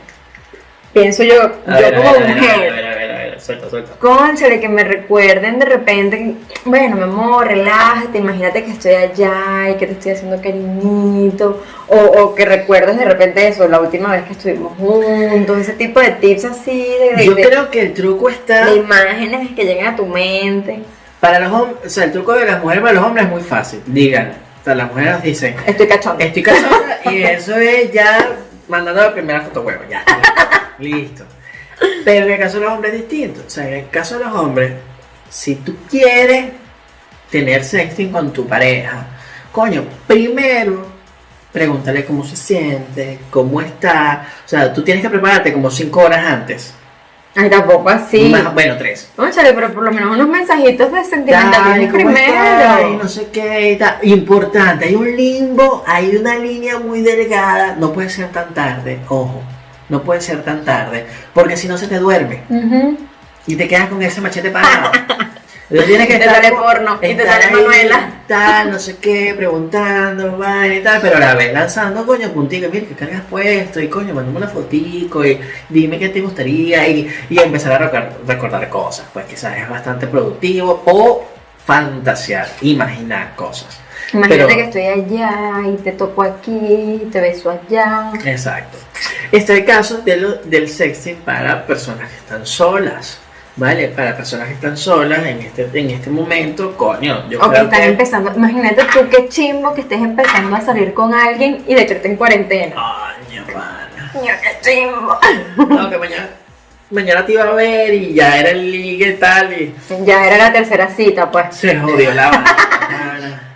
Pienso yo, A yo ver, como mujer. Suelta, suelta. Cónchale, que me recuerden de repente, bueno, mi amor, relájate, imagínate que estoy allá y que te estoy haciendo cariñito, o, o que recuerdes de repente eso, la última vez que estuvimos juntos, ese tipo de tips así, de, de- Yo de- creo que el truco está de imágenes que lleguen a tu mente. para los hombres, o sea, el truco de las mujeres para los hombres es muy fácil. Digan, o sea, las mujeres dicen, Estoy cachando. Estoy casada y eso es ya mandando la primera foto huevo, ya. Listo. Pero en el caso de los hombres es distinto. O sea, en el caso de los hombres, si tú quieres tener sexting con tu pareja, coño, primero pregúntale cómo se siente, cómo está. O sea, tú tienes que prepararte como cinco horas antes. Ay, tampoco así. Más- bueno, tres. Cónchale, pero por lo menos unos mensajitos de sentimentalismo ¿cómo estás? Y primero. no sé qué y tal. Importante, hay un limbo, hay una línea muy delgada. No puede ser tan tarde, ojo. No puede ser tan tarde, porque si no se te duerme y te quedas con ese machete parado. Entonces tienes que Te estar sale porno y te sale ahí, Manuela. Tal, no sé qué, preguntando, vaina y tal, pero la vez lanzando, coño, puntico, mira, que cargas puesto, y coño, mandame una fotico, y dime qué te gustaría, y, y empezar a recordar, recordar cosas, pues quizás es bastante productivo, o fantasear, imaginar cosas. Imagínate Pero- que estoy allá y te toco aquí, te beso allá. Exacto. Está el caso de lo- del sexting para personas que están solas. ¿Vale? Para personas que están solas en este, en este momento, coño, yo O que están que. empezando. Imagínate tú qué chimbo que estés empezando a salir con alguien y de estés en cuarentena. Coño, pana. Coño, qué chimbo. No, que mañana, mañana te iba a ver y ya era el ligue y tal y Ya era la tercera cita, pues. se jodió la vaina.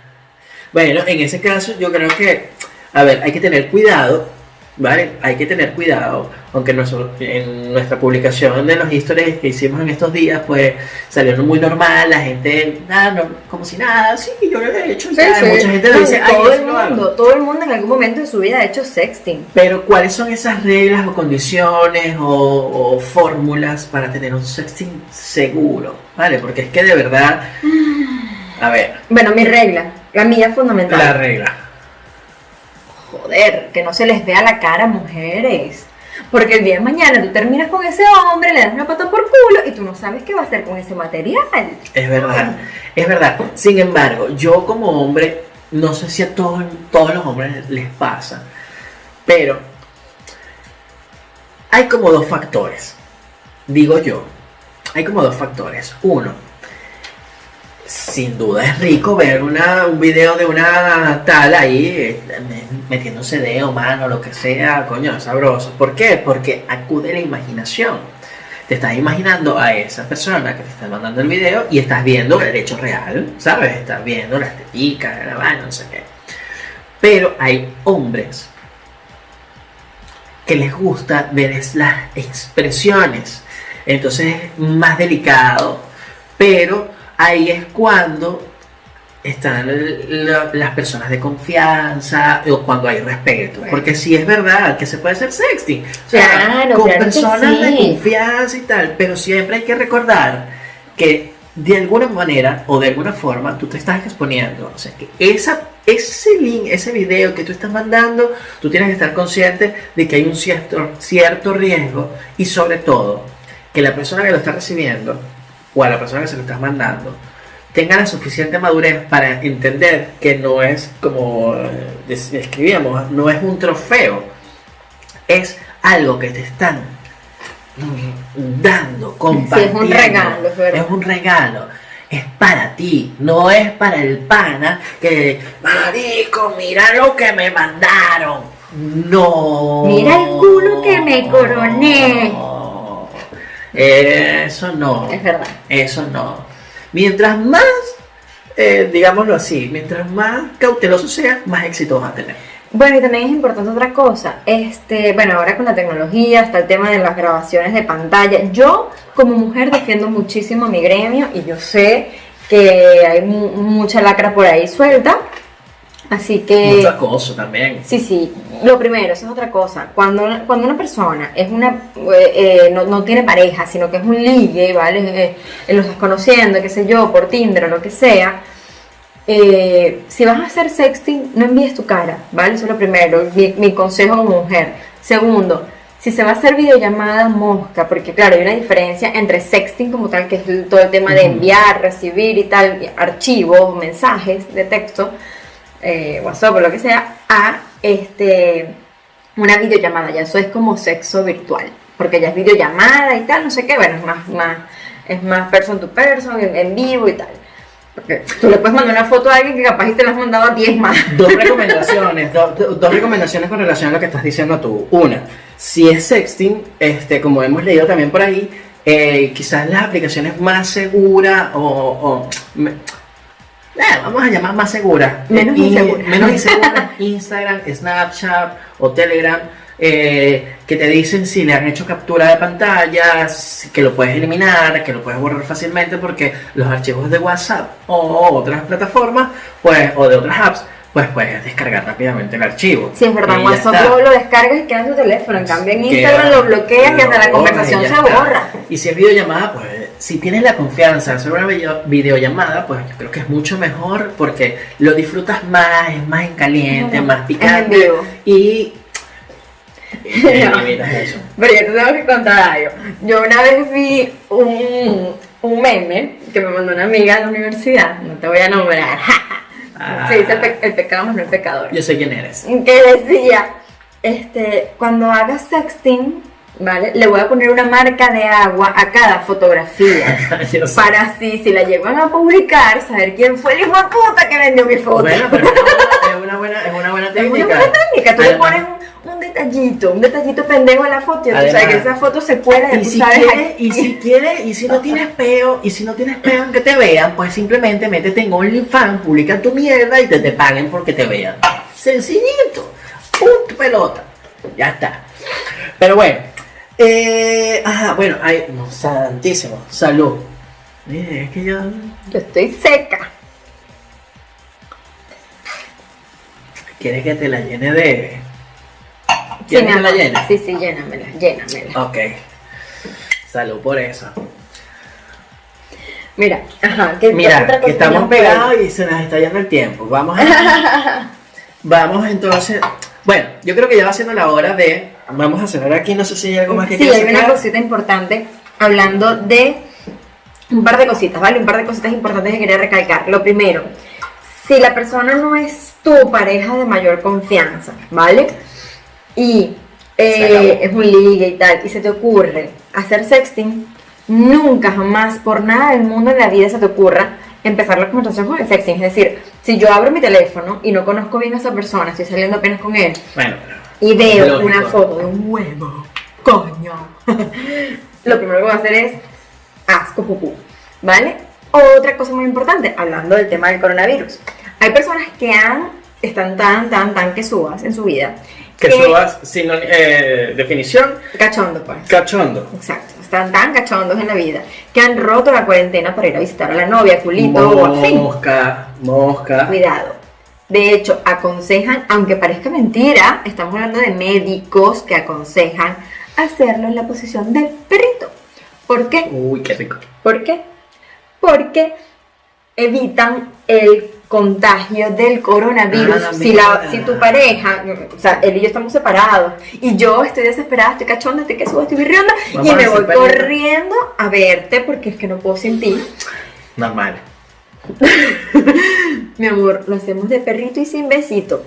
Bueno, en ese caso yo creo que, a ver, hay que tener cuidado, ¿vale? Hay que tener cuidado, aunque nosotros, en nuestra publicación de los historias que hicimos en estos días, pues salieron muy normal, la gente, nada, no, como si nada, sí, yo lo he hecho, Sí, ya, sí. mucha gente lo dice, "Ay, todo el sí lo hago". mundo, todo el mundo en algún momento de su vida ha hecho sexting. Pero ¿cuáles son esas reglas o condiciones o, o fórmulas para tener un sexting seguro? ¿Vale? Porque es que de verdad, a ver, Bueno, mi regla, la mía fundamental. la regla. Joder, que no se les vea la cara, mujeres. Porque el día de mañana tú terminas con ese hombre, le das una pata por culo y tú no sabes qué va a hacer con ese material. Es verdad, es verdad. Sin embargo, yo como hombre, no sé si a todos, todos los hombres les pasa, pero hay como dos factores, digo yo. Hay como dos factores. Uno, sin duda es rico ver una, un video de una tal ahí eh, metiéndose dedo, mano, lo que sea, coño, sabroso. ¿Por qué? Porque acude la imaginación. Te estás imaginando a esa persona que te está mandando el video y estás viendo el hecho real, ¿sabes? Estás viendo la estética, la vaina, no sé qué. Pero hay hombres que les gusta ver las expresiones. Entonces es más delicado. Pero ahí es cuando están la- las personas de confianza o cuando hay respeto. Porque sí es verdad que se puede hacer sexting. O sea, Claro, con claro personas de confianza y tal. Pero siempre hay que recordar que de alguna manera o de alguna forma tú te estás exponiendo. O sea, que esa, ese link, ese video que tú estás mandando, tú tienes que estar consciente de que hay un cierto, cierto riesgo y sobre todo que la persona que lo está recibiendo o a la persona que se lo estás mandando tenga la suficiente madurez para entender que no es como eh, describíamos, no es un trofeo, es algo que te están dando, compartiendo. regalo, es verdad. Es un regalo. Es para ti, no es para el pana que, marico, mira lo que me mandaron. No. Mira el culo que me coroné. Eso no. Es verdad. Eso no. Mientras más, eh, digámoslo así, mientras más cauteloso seas, más éxito vas a tener. Bueno, y también es importante otra cosa. Este, bueno, ahora con la tecnología está el tema de las grabaciones de pantalla. Yo, como mujer, defiendo muchísimo mi gremio y yo sé que hay mu- mucha lacra por ahí suelta. Así que. Mucho acoso también. Sí, sí. Lo primero, eso es otra cosa. Cuando, cuando una persona es una eh, eh, no, no tiene pareja, sino que es un ligue, ¿vale? Eh, eh, lo estás conociendo, qué sé yo, por Tinder o lo que sea. eh, si vas a hacer sexting, no envíes tu cara, ¿vale? Eso es lo primero, mi, mi consejo como mujer. Segundo, si se va a hacer videollamada, mosca, porque claro, hay una diferencia entre sexting como tal, que es todo el tema de enviar, recibir y tal, archivos, mensajes de texto, eh, WhatsApp o lo que sea, a este, una videollamada. Ya eso es como sexo virtual, porque ya es videollamada y tal, no sé qué, bueno, es más, es más person to person, en, vivo y tal. Porque tú le puedes mandar una foto a alguien que capaz y te la has mandado a 10 más. Dos recomendaciones, do- do- dos recomendaciones con relación a lo que estás diciendo tú. Una, si es sexting, este, como hemos leído también por ahí, eh, quizás las aplicaciones más seguras o, eh, vamos a llamar más seguras, Menos inseguras. menos inseguras, Instagram, Snapchat o Telegram, eh, que te dicen si le han hecho captura de pantalla, que lo puedes eliminar, que lo puedes borrar fácilmente porque los archivos de WhatsApp o otras plataformas, pues, o de otras apps, pues puedes descargar rápidamente el archivo. Sí, es verdad, en WhatsApp lo, lo descargas y queda en tu teléfono. En cambio, en Queda- Instagram lo bloqueas y hasta la conversación se borra. Y si es videollamada, pues si tienes la confianza de hacer una video- videollamada, pues yo creo que es mucho mejor porque lo disfrutas más, es más en caliente, Ujú. más Es en picante. vivo. Y. eliminas eso. Pero yo te tengo que contar algo. Yo una vez vi un, un meme que me mandó una amiga de la universidad, no te voy a nombrar. Ah. Se dice el, pe- el pecado más no el pecador. Yo sé quién eres. Que decía, este, cuando hagas sexting, ¿vale? Le voy a poner una marca de agua a cada fotografía. Para así, si la llegan a publicar, saber quién fue el hijo de puta que vendió mi foto. Bueno, pero es una buena, es una buena Es técnica. una buena técnica, tú le Además- pones un, un detallito, un detallito pendejo en la foto. Y tú Además- sabes que esa foto se cuela y si quieres, y si quieres, y si no tienes peo, y si no tienes peo en que te vean, pues simplemente métete en OnlyFans, publica tu mierda y te, te paguen porque te vean. Sencillito. Punto pelota. Ya está. Pero bueno. Eh, ajá, bueno, ay, no, santísimo. Salud. Mire, es que yo. Yo estoy seca. ¿Quieres que te la llene de.? Sí, ¿Quieres que la llene? Sí, sí, llénamela, llénamela. Ok. Salud por eso. Mira, ajá, ¿qué Mira, otra que estamos pegados y se nos está yendo el tiempo. Vamos a... Vamos entonces... Bueno, yo creo que ya va siendo la hora de... Vamos a cerrar aquí, no sé si hay algo más que Sí, quieras hay una cosita importante hablando de un par de cositas, ¿vale? Un par de cositas importantes que quería recalcar. Lo primero, si la persona no es tu pareja de mayor confianza, ¿vale? Y eh, es un ligue y tal, y se te ocurre hacer sexting, nunca jamás, por nada del mundo en la vida se te ocurra empezar la conversación con el sexting. Es decir, si yo abro mi teléfono y no conozco bien a esa persona, estoy saliendo apenas con él, Bueno, y veo Lógico. una foto de un huevo, coño, lo primero que voy a hacer es asco pupú, ¿vale? Otra cosa muy importante, hablando del tema del coronavirus. Hay personas que han, están tan, tan, tan que subas en su vida. que subas sin eh, definición, Cachondo, pues. cachondo. Exacto, están tan cachondos en la vida que han roto la cuarentena para ir a visitar a la novia, culito o. Mosca, mosca. Cuidado. De hecho, aconsejan, aunque parezca mentira, estamos hablando de médicos que aconsejan hacerlo en la posición del perrito. ¿Por qué? Uy, qué rico. ¿Por qué? Porque evitan el contagio del coronavirus. Ah, si, la, si tu pareja, o sea, él y yo estamos separados, y yo estoy desesperada, estoy cachonda, estoy que subo, estoy virrionda, Vamos y me voy perrito. corriendo a verte porque es que no puedo sin ti. Normal. Mi amor, lo hacemos de perrito y sin besito.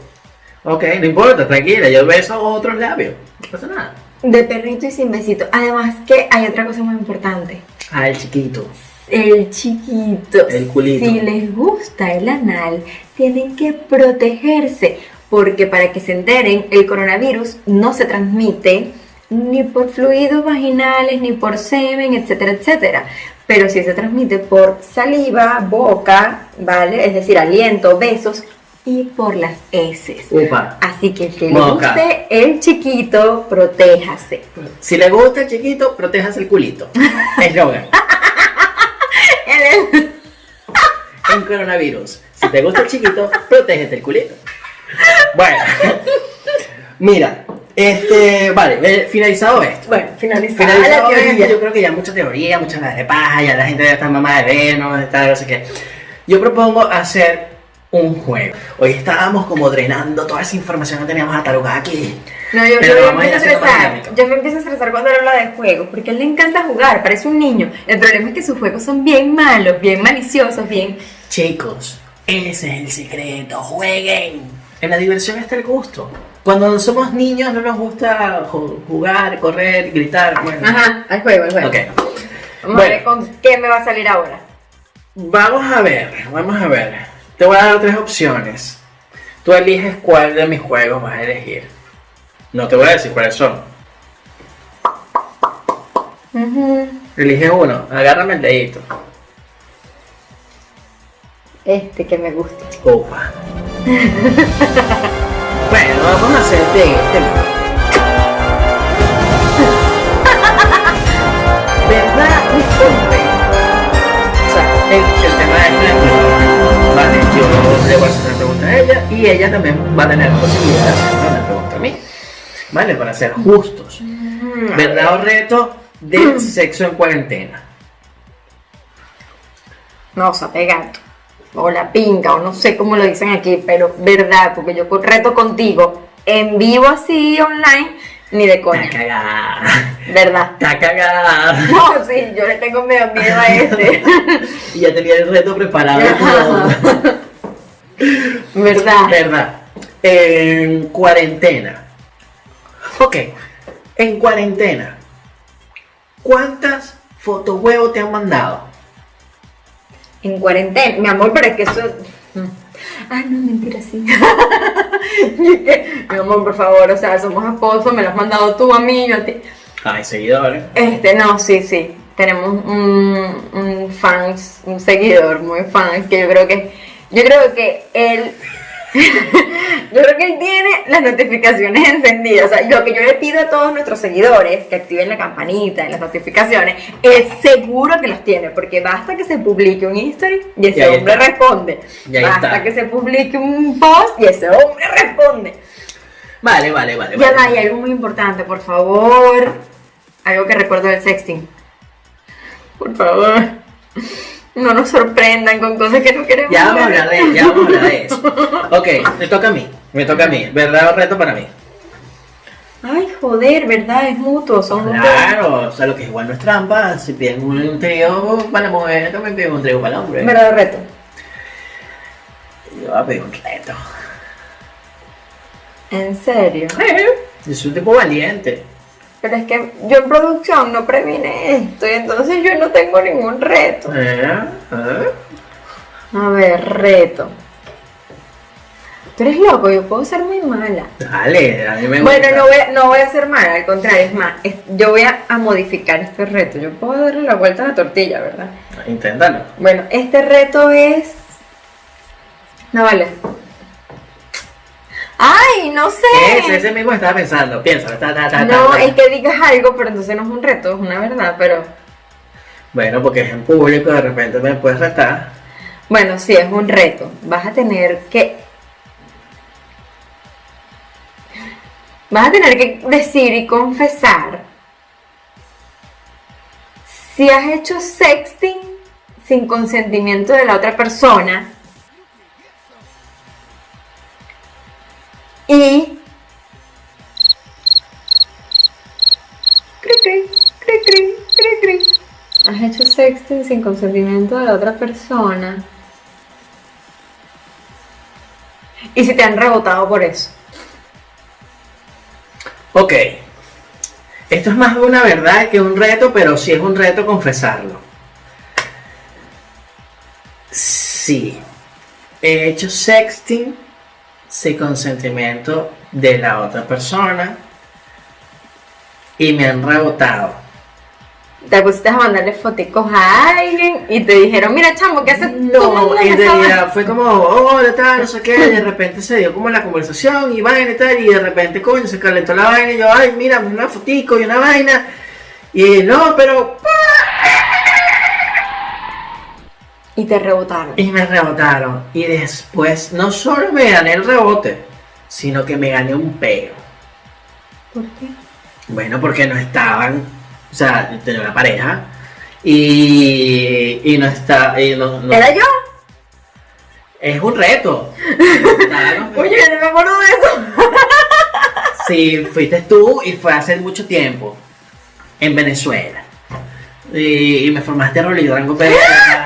Ok, no importa, tranquila, yo beso otros labios. No pasa nada. De perrito y sin besito. Además que hay otra cosa muy importante. Ah, el chiquito. El chiquito. El culito. Si les gusta el anal, tienen que protegerse. Porque para que se enteren, el coronavirus no se transmite ni por fluidos vaginales, ni por semen, etcétera, etcétera. Pero sí se transmite por saliva, boca, ¿vale? Es decir, aliento, besos y por las heces. Upa. Así que el que le guste el chiquito, protéjase. Si le gusta el chiquito, protejas el culito. Eslogan. en coronavirus. Si te gusta el chiquito, protégete el culito. Bueno, mira, este, vale, eh, finalizado esto. Bueno, finalizada Finalizado la esto, teoría. yo creo que ya mucha teoría, mucha nada de paja, ya la gente ya está mamá de vernos, está no sé qué. Yo propongo hacer un juego. Hoy estábamos como drenando toda esa información que teníamos atarugada aquí. No, yo, Pero yo me empiezo a estresar. Yo me empiezo a estresar cuando él habla de juegos, porque a él le encanta jugar, parece un niño. El problema es que sus juegos son bien malos, bien maliciosos, bien. Chicos, ese es el secreto, jueguen. En la diversión está el gusto. Cuando somos niños no nos gusta ju- jugar, correr, gritar. Bueno, Ajá, al juego, al juego. ok. Vamos Bueno. a ver con qué me va a salir ahora. Vamos a ver, vamos a ver. Te voy a dar tres opciones. Tú eliges cuál de mis juegos vas a elegir. No te voy a decir cuáles son. Ujú. Elige uno, agárrame el dedito. Este que me gusta. Opa. bueno, vamos a hacer de este. ¿Verdad o hombre? O sea, el, el tema de es Vale, yo le voy a hacer una pregunta a ella y ella también va a tener la posibilidad de hacerme una pregunta a mí. Vale, para ser justos. Mm, ¿Verdad o reto del sexo en cuarentena? No, o sea, gato. O la pinga, o no sé cómo lo dicen aquí, pero verdad, porque yo reto contigo en vivo así online, ni de Está coña. cagada. ¿Verdad? Está cagada. No, sí, yo le tengo medio miedo a este. Y ya tenía el reto preparado. ¿Verdad? Verdad. En cuarentena. Ok. En cuarentena. ¿Cuántas fotohuevos te han mandado? En cuarentena, mi amor, pero es que eso. Ah, no, mentira, sí. Mi amor, por favor, o sea, somos esposos, me lo has mandado tú a mí, yo a ti. Ay, seguidores. Este, no, sí, sí. Tenemos un, un fans, un seguidor muy fan, que yo creo que, yo creo que él, yo creo que él tiene las notificaciones encendidas. O sea, lo que yo le pido a todos nuestros seguidores que activen la campanita y las notificaciones, es seguro que las tiene, porque basta que se publique un history y ese Y hombre está. responde. Y basta está. que se publique un post y ese hombre responde. Vale, vale, vale. Ya vale. va, y algo muy importante, por favor. Algo que recuerdo del sexting. Por favor. No nos sorprendan con cosas que no queremos. Ya vamos a ver. hablar de, ya vamos a hablar de eso. Ok, me toca a mí. Me toca a mí. ¿Verdad o reto para mí? Ay, joder, ¿verdad? Es mutuo, son mutuos. Claro, o sea, lo que igual no es trampa. Si piden un trío para la mujer, también piden un trío para el hombre. ¿Verdad o reto? Yo voy a pedir un reto. En serio. Yo soy un tipo valiente. Pero es que yo en producción no previne esto y entonces yo no tengo ningún reto. ¿Eh? ¿Eh? A ver, reto. Tú eres loco, yo puedo ser muy mala. Dale, a mí me Bueno, gusta. no voy, a, no voy a ser mala, al contrario, es más, es- yo voy a, a modificar este reto. Yo puedo darle la vuelta a la tortilla, ¿verdad? Inténtalo. Bueno, este reto es. No vale. ¡Ay, no sé! Ese, ese mismo estaba pensando. Piensa, ta, ta, ta, ta, No, es que digas algo, pero entonces no es un reto, es una verdad, pero. Bueno, porque es en público, de repente me puedes retar. Bueno, sí, es un reto. Vas a tener que. Vas a tener que decir y confesar si has hecho sexting sin consentimiento de la otra persona y. Cri, cri, cri, cri, cri, cri. Has hecho sexting sin consentimiento de la otra persona. Y si te han rebotado por eso. Ok. Esto es más una verdad que un reto, pero sí es un reto confesarlo. Sí. He hecho sexting sin consentimiento de la otra persona y me han rebotado. Te pusiste a mandarle foticos a alguien y te dijeron, mira chamo, ¿qué haces No, en realidad vaina?" fue como, hola, tal, no sé qué, y de repente se dio como la conversación y vaina y tal, y de repente, coño, se calentó la vaina y yo, ay, mira, una fotico y una vaina, y no, pero, Y te rebotaron. y me rebotaron, y después no solo me gané el rebote, sino que me gané un peo. ¿Por qué? Bueno, porque no estaban, o sea, tenía una pareja, y, y no está, y no, no- ¿Era yo? es un reto. Oye, no me acuerdo de eso. Sí, fuiste tú y fue hace mucho tiempo en Venezuela. Y, y me formaste rol y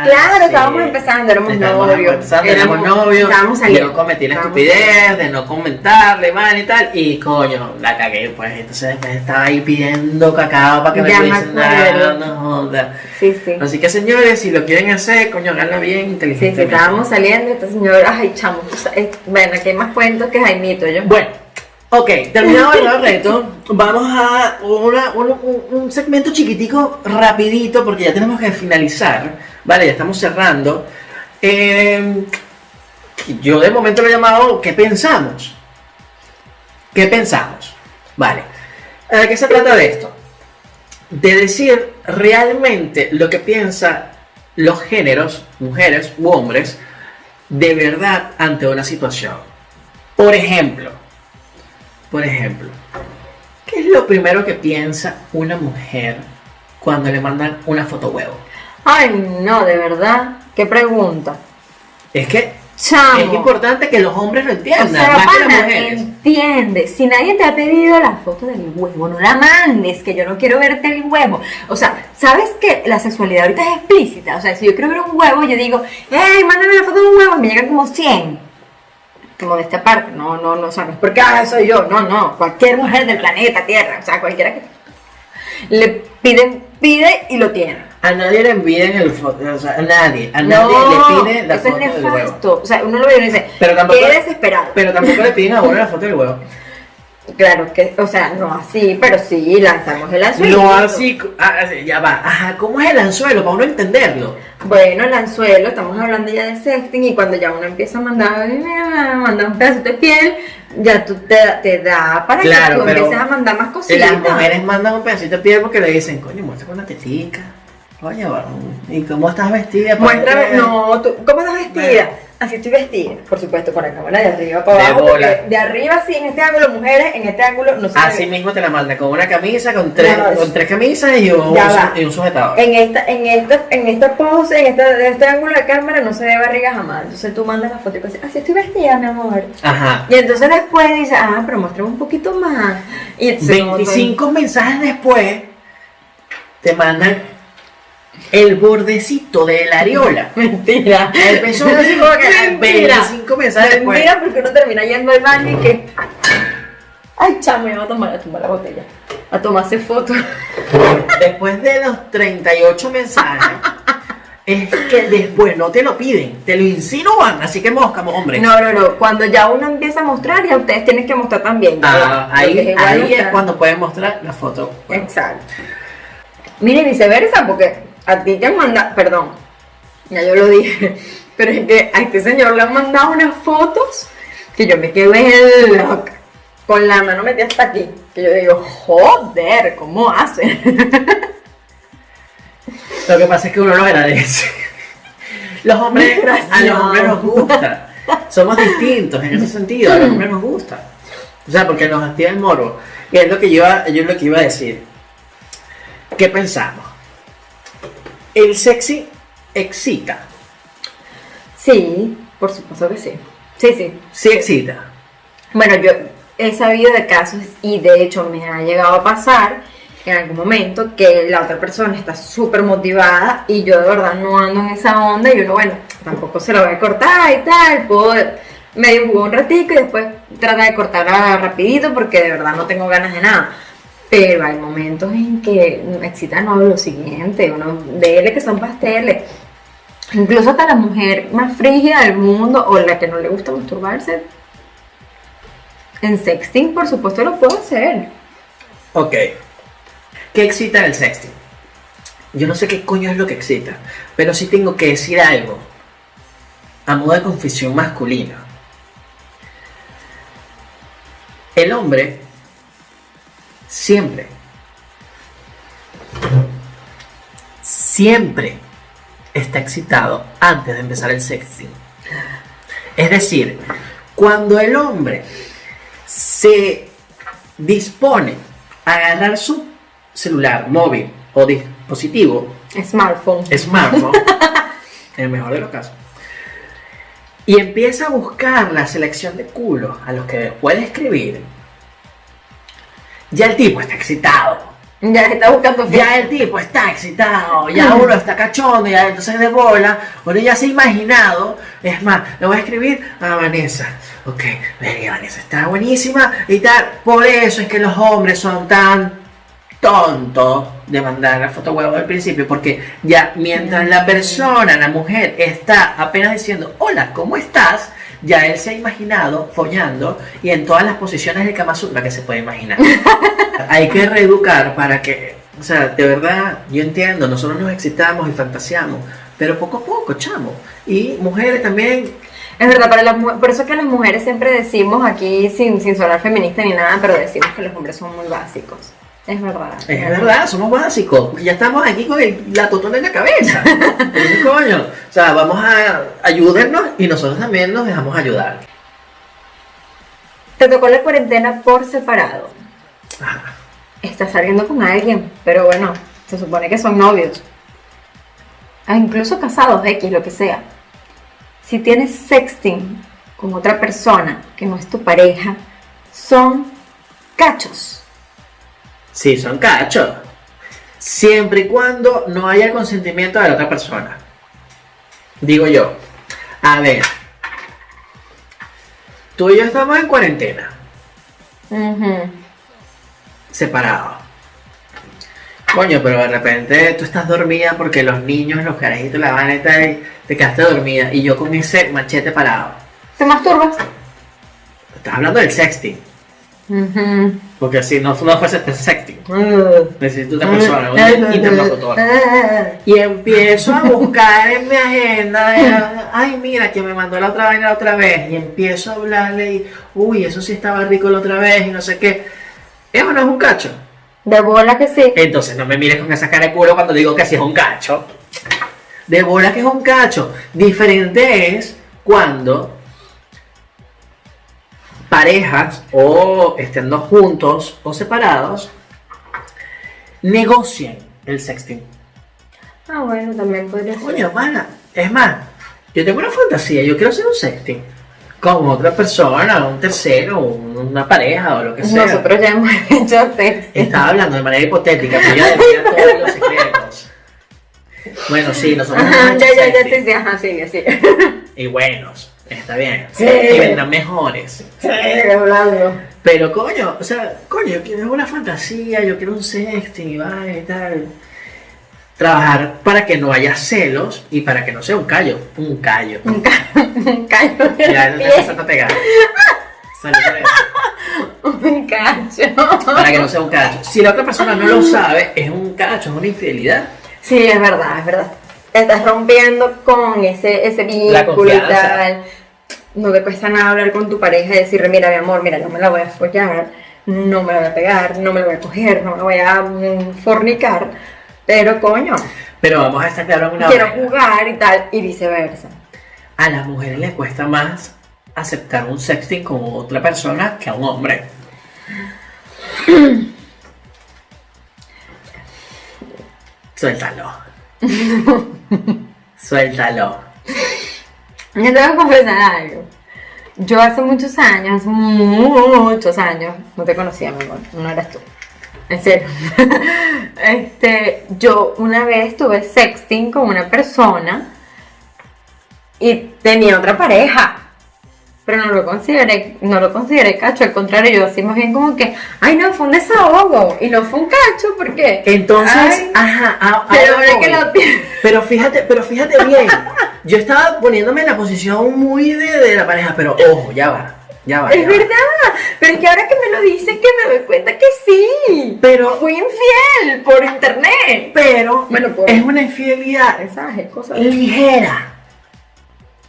Claro, estábamos empezando, éramos Estábamos novios. empezando, éramos Éramos- novios. estábamos saliendo. Yo cometí la Estábamos estupidez de no comentarle, man y tal. Y coño, la cagué, pues. Entonces después estaba ahí pidiendo cacao para que me me dar. acuerdo. No joda. Sí, sí. Así que señores, si lo quieren hacer, coño, háganlo bien Sí, sí, inteligentemente. estábamos saliendo esta señora, ay, chamo, sabes- bueno, aquí hay más cuentos que Jaimito, yo. Bueno, ok, terminado el reto, vamos a una- un, un- un segmento chiquitico, rapidito, porque ya tenemos que finalizar, ¿vale? Ya estamos cerrando. Eh, yo de momento lo he llamado ¿Qué pensamos? ¿Qué pensamos? Vale. ¿De qué se trata de esto? De decir realmente lo que piensan los géneros, mujeres u hombres, de verdad ante una situación. Por ejemplo, por ejemplo, ¿qué es lo primero que piensa una mujer cuando le mandan una foto huevo? Ay, no, de verdad, qué pregunta. Es que Chamo. es importante que los hombres lo O entiendan, sea, más que las mujeres. entiende. Si nadie te ha pedido la foto del huevo, no la mandes, que yo no quiero verte el huevo. O sea, ¿sabes que la sexualidad ahorita es explícita? O sea, si yo quiero ver un huevo, yo digo, hey, mándame la foto de un huevo, y me llegan como 100. Como de esta parte. No, no, no, o sea, no es porque ah, soy yo. No, no. Cualquier mujer del planeta Tierra, o sea, cualquiera que. Le piden, pide y lo tiene. A nadie le envíen el foto, o sea, a nadie, a nadie no, le piden la eso foto es del huevo. nefasto. O sea, uno lo ve y uno dice, Pero tampoco- qué desesperado. Pero tampoco le piden a uno la foto del huevo. Claro que, o sea, no así, pero sí lanzamos el anzuelo. No así, ah, así, ya va. Ajá, ¿cómo es el anzuelo? Para uno entenderlo. Bueno, el anzuelo, estamos hablando ya de sexting y cuando ya uno empieza a mandar, "Ay, mira, mandar un pedacito de piel, ya tú te, te da para Claro, que tú empieces a mandar más cositas. Las mujeres mandan un pedacito de piel porque le dicen, coño, muestra una tetica. Coño, ¿y cómo estás vestida? Muéstrame, Ponte- no, tú, ¿cómo estás vestida? Así estoy vestida, por supuesto, con la cámara de arriba para De abajo. bola. porque De arriba sí, en este ángulo, mujeres, en este ángulo no se Así mismo te la manda con una camisa, con tres, No, con tres camisas y un, y un sujetador. En esta, en esta, en esta pose, en esta, de este ángulo de cámara no se ve barriga jamás. Entonces tú mandas la foto y dices, así estoy vestida, mi amor. Ajá. Y entonces después dices, ah, pero muéstrame un poquito más. Y entonces, no, 25 mensajes después te mandan el bordecito de la areola. Mentira. El pezón así como que Mentira. 25 mensajes después. Mentira, porque uno termina yendo al baño y que. Ay, chamo, ya va a tomar, a tomar la botella. A tomarse fotos. Después de los 38 mensajes, es que después no te lo piden, te lo insinúan, así que moscamos, hombre. No, no, no. Cuando ya uno empieza a mostrar, ya ustedes tienen que mostrar también. Ah, ahí igual ahí es cuando pueden mostrar la foto. Exacto. Mire, viceversa, porque a ti te han mandado, perdón, ya yo lo dije, pero es que a este señor le han mandado unas fotos que yo me quedé loca, con la mano metida hasta aquí, que yo digo, joder, ¿cómo hacen? Lo que pasa es que uno lo agradece. Los hombres, a los hombres nos gusta. Somos distintos en ese sentido, a los hombres nos gusta. O sea, porque nos activa el morbo. Y es lo que yo, yo lo que iba a decir. ¿Qué pensamos? El sexy excita. Sí, por supuesto que sí. Sí, sí. Sí excita. Bueno, yo he sabido de casos y de hecho me ha llegado a pasar en algún momento que la otra persona está súper motivada y yo de verdad no ando en esa onda y uno, bueno, tampoco se lo voy a cortar y tal, puedo medio jugar un ratito y después trata de cortarla rapidito porque de verdad no tengo ganas de nada. Pero hay momentos en que excita no lo siguiente, uno dele que son pasteles. Incluso hasta la mujer más frígida del mundo o la que no le gusta masturbarse, en sexting, por supuesto, lo puedo hacer. Ok. ¿Qué excita el sexting? Yo no sé qué coño es lo que excita, pero sí tengo que decir algo. A modo de confesión masculina. El hombre siempre, siempre está excitado antes de empezar el sexting. Es decir, cuando el hombre se dispone a agarrar su celular, móvil o dispositivo, Smartphone. smartphone, en el mejor de los casos, y empieza a buscar la selección de culos a los que puede escribir, ya el tipo está excitado. Ya está buscando Ya el tipo está excitado, ya uno está cachondo, ya entonces de bola, uno ya se ha imaginado, es más, le voy a escribir a Vanessa, ok, verga, Vanessa está buenísima y tal, por eso es que los hombres son tan tontos de mandar la foto huevo al principio, porque ya mientras la persona, la mujer, está apenas diciendo, hola, ¿cómo estás? Ya él se ha imaginado follando y en todas las posiciones del Kama Sutra que se puede imaginar hay que reeducar para que, o sea, de verdad, yo entiendo, nosotros nos excitamos y fantaseamos, pero poco a poco, chamo. Y mujeres también, Es verdad, para las por eso que las mujeres siempre decimos aquí, sin, sin sonar feminista ni nada, pero decimos que los hombres son muy básicos. Es verdad. es verdad, somos básicos, ya estamos aquí con el- la totona en la cabeza. Coño, o sea, vamos a ayudarnos y nosotros también nos dejamos ayudar. Te tocó la cuarentena por separado. Ajá. Estás saliendo con alguien, pero bueno, se supone que son novios. Ah, incluso casados, X, lo que sea. Si tienes sexting con otra persona que no es tu pareja, son cachos. Sí, son cachos. Siempre y cuando no haya consentimiento de la otra persona. Digo yo. A ver. Tú y yo estamos en cuarentena, separados. Coño, pero de repente tú estás dormida porque los niños, los carajitos, la van a estar te quedaste dormida. Y yo con ese machete parado. ¿Te masturbas? Estás hablando del sexting. Porque si no, no fuese sexting. Mm. Necesito una persona, un interlocutor. Y empiezo a buscar en mi agenda, eh, ay mira, que me mandó la otra vaina la otra vez, y empiezo a hablarle y, uy, eso sí estaba rico la otra vez y no sé qué. ¿Eso no es un cacho? De bola que sí. Entonces no me mires con esa cara de culo cuando digo que sí es un cacho. De bola que es un cacho. Diferente es cuando parejas o estando juntos o separados negocian el sexting. Ah, bueno, también podría ser. Coño, hermana, es más, yo tengo una fantasía, yo quiero hacer un sexting con otra persona, un tercero, un- una pareja o lo que sea. Nosotros ya hemos hecho sexo. Estaba hablando de manera hipotética, pero yo decía todos los secretos. Bueno, sí, nosotros Ajá, hemos ya, hecho ya, ya, sexting. sí, sí, ajá, sigue, sí. Y buenos, está bien. Sí. Y vendrán mejores. Sí, hablando. Pero coño, o sea, coño, yo quiero una fantasía, yo quiero un sexting y vaina y tal. Trabajar para que no haya celos y para que no sea un callo, un callo. Un ca- un de Ya, la te empezando a pegar. Por eso. Un cacho. Para que no sea un cacho. Si la otra persona no lo sabe, es un cacho, es una infidelidad. Sí, es verdad, es verdad. Estás rompiendo con ese, ese vínculo y tal. No te cuesta nada hablar con tu pareja y decirle, mira, mi amor, mira, yo me la voy a follar, no me la voy a pegar, no me la voy a coger, no me la voy a mm, fornicar, pero coño, Pero vamos a estar claros en una quiero jugar y tal, y viceversa. A las mujeres les cuesta más aceptar un sexting con otra persona que a un hombre. Suéltalo. Suéltalo. Yo te voy confesar algo. Yo hace muchos años, muchos años, no te conocía, mi amor, no eras tú. En serio. Este, yo una vez tuve sexting con una persona y tenía otra pareja. Pero no lo consideré, no lo consideré cacho, al contrario, yo así más bien como que, ay no, fue un desahogo y no fue un cacho, ¿por qué? Entonces, Ay, ajá, a- pero ahora que pienso. Pero fíjate, pero fíjate bien. Yo estaba poniéndome en la posición muy de, de la pareja, pero ojo, ya va, ya va. Es ya va. verdad, pero es que ahora que me lo dices que me doy cuenta que sí. Pero, Fui infiel por internet. pero, Bueno, es una infidelidad cosas. ligera.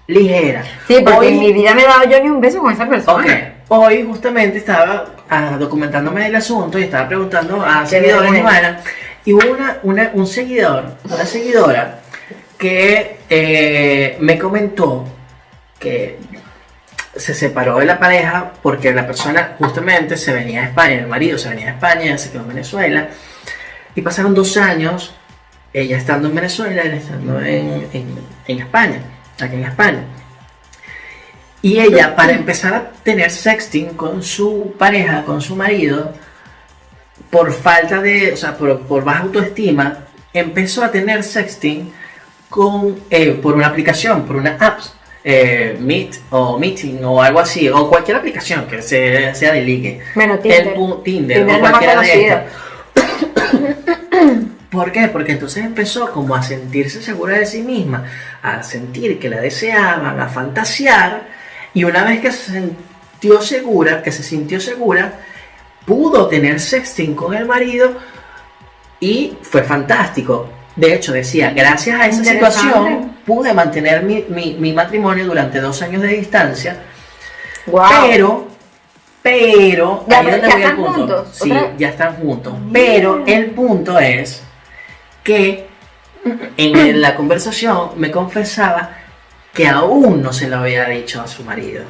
Ligera. Sí, porque Hoy- en mi vida me he dado yo ni un beso con esa persona. Ok, hoy justamente estaba ah, documentándome del asunto y estaba preguntando a seguidores de. Ivana y hubo una, una- un seguidor, una seguidora que eh, me comentó que se separó de la pareja porque la persona justamente se venía a España, el marido se venía a España, se quedó en Venezuela y pasaron dos años ella estando en Venezuela, él estando en, en- en España, aquí en España. Y ella, para empezar a tener sexting con su pareja, con su marido, por falta de, o sea, por, por baja autoestima, empezó a tener sexting con, eh, por una aplicación, por una app, eh, Meet o Meeting o algo así, o cualquier aplicación que se- sea de ligue. Bueno, Tinder. El Tinder, Tinder o cualquiera de estas. ¿Por qué? Porque entonces empezó como a sentirse segura de sí misma, a sentir que la deseaban, a fantasear, y una vez que se sintió segura, que se sintió segura, pudo tener sexting con el marido y fue fantástico. De hecho, decía, gracias a esa situación pude mantener mi, mi- mi matrimonio durante dos años de distancia, Wow. pero, pero, Ya, ahí pero donde ya voy están punto. juntos, Sí, ya están juntos. Pero el punto es que en la conversación me confesaba que aún no se lo había dicho a su marido.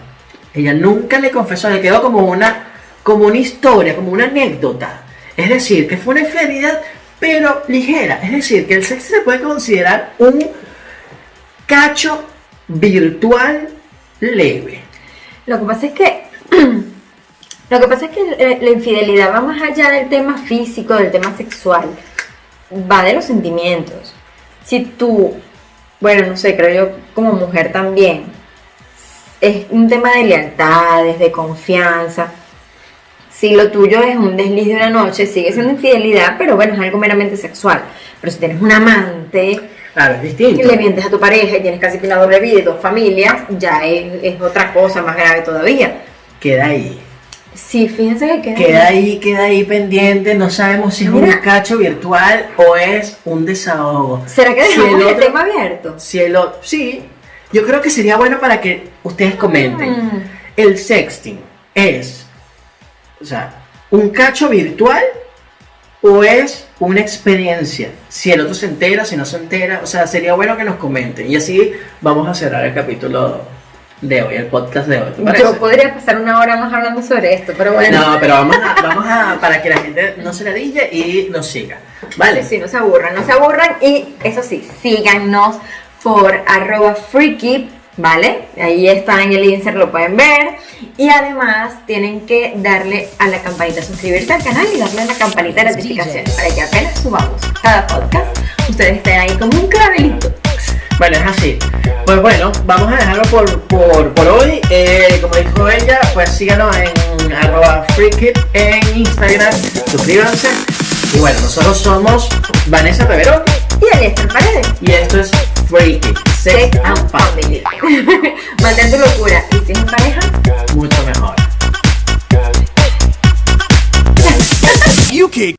Ella nunca le confesó, le quedó como una, como una historia, como una anécdota. Es decir, que fue una infidelidad, pero ligera. Es decir, que el sexo se puede considerar un cacho virtual leve. Lo que pasa es que. Lo que pasa es que eh, la infidelidad va más allá del tema físico, del tema sexual. Va de los sentimientos. Si tú, bueno, no sé, creo yo como mujer también, es un tema de lealtades, de confianza. Si lo tuyo es un desliz de una noche, sigue siendo infidelidad, pero bueno, es algo meramente sexual. Pero si tienes un amante, Claro, es y distinto. le mientes a tu pareja y tienes casi que una doble vida y dos familias, ya es, es otra cosa más grave todavía. Queda ahí. Sí, fíjense que queda, Queda ahí, queda ahí pendiente. No sabemos si es un cacho virtual o es un desahogo. ¿Será que Si dejamos el el, otro- tema abierto? Si el o- sí, yo creo que sería bueno para que ustedes comenten. Mm. El sexting es, o sea, un cacho virtual o es una experiencia. Si el otro se entera, si no se entera, o sea, sería bueno que nos comenten. Y así vamos a cerrar el capítulo de hoy, el podcast de hoy. ¿te parece? Yo podría pasar una hora más hablando sobre esto, pero bueno. No, pero vamos a, vamos a, para que la gente no se la dille y nos siga. Vale. Sí, no se aburran, no se aburran y eso sí, síganos por arroba freaky, ¿vale? Ahí está en el insert, lo pueden ver. Y además tienen que darle a la campanita, suscribirse al canal y darle a la campanita de notificaciones para que apenas subamos cada podcast, ustedes estén ahí como un clavelito. Bueno, es así. Pues bueno, vamos a dejarlo por, por, por hoy. Eh, como dijo ella, pues síganos en arroba freakit en Instagram, suscríbanse. Y bueno, nosotros somos Vanessa Peverón y Alessia Paredes. Y esto es Freaky, Sex, and Family. family. Mantén tu locura y si es en pareja, mucho mejor. you.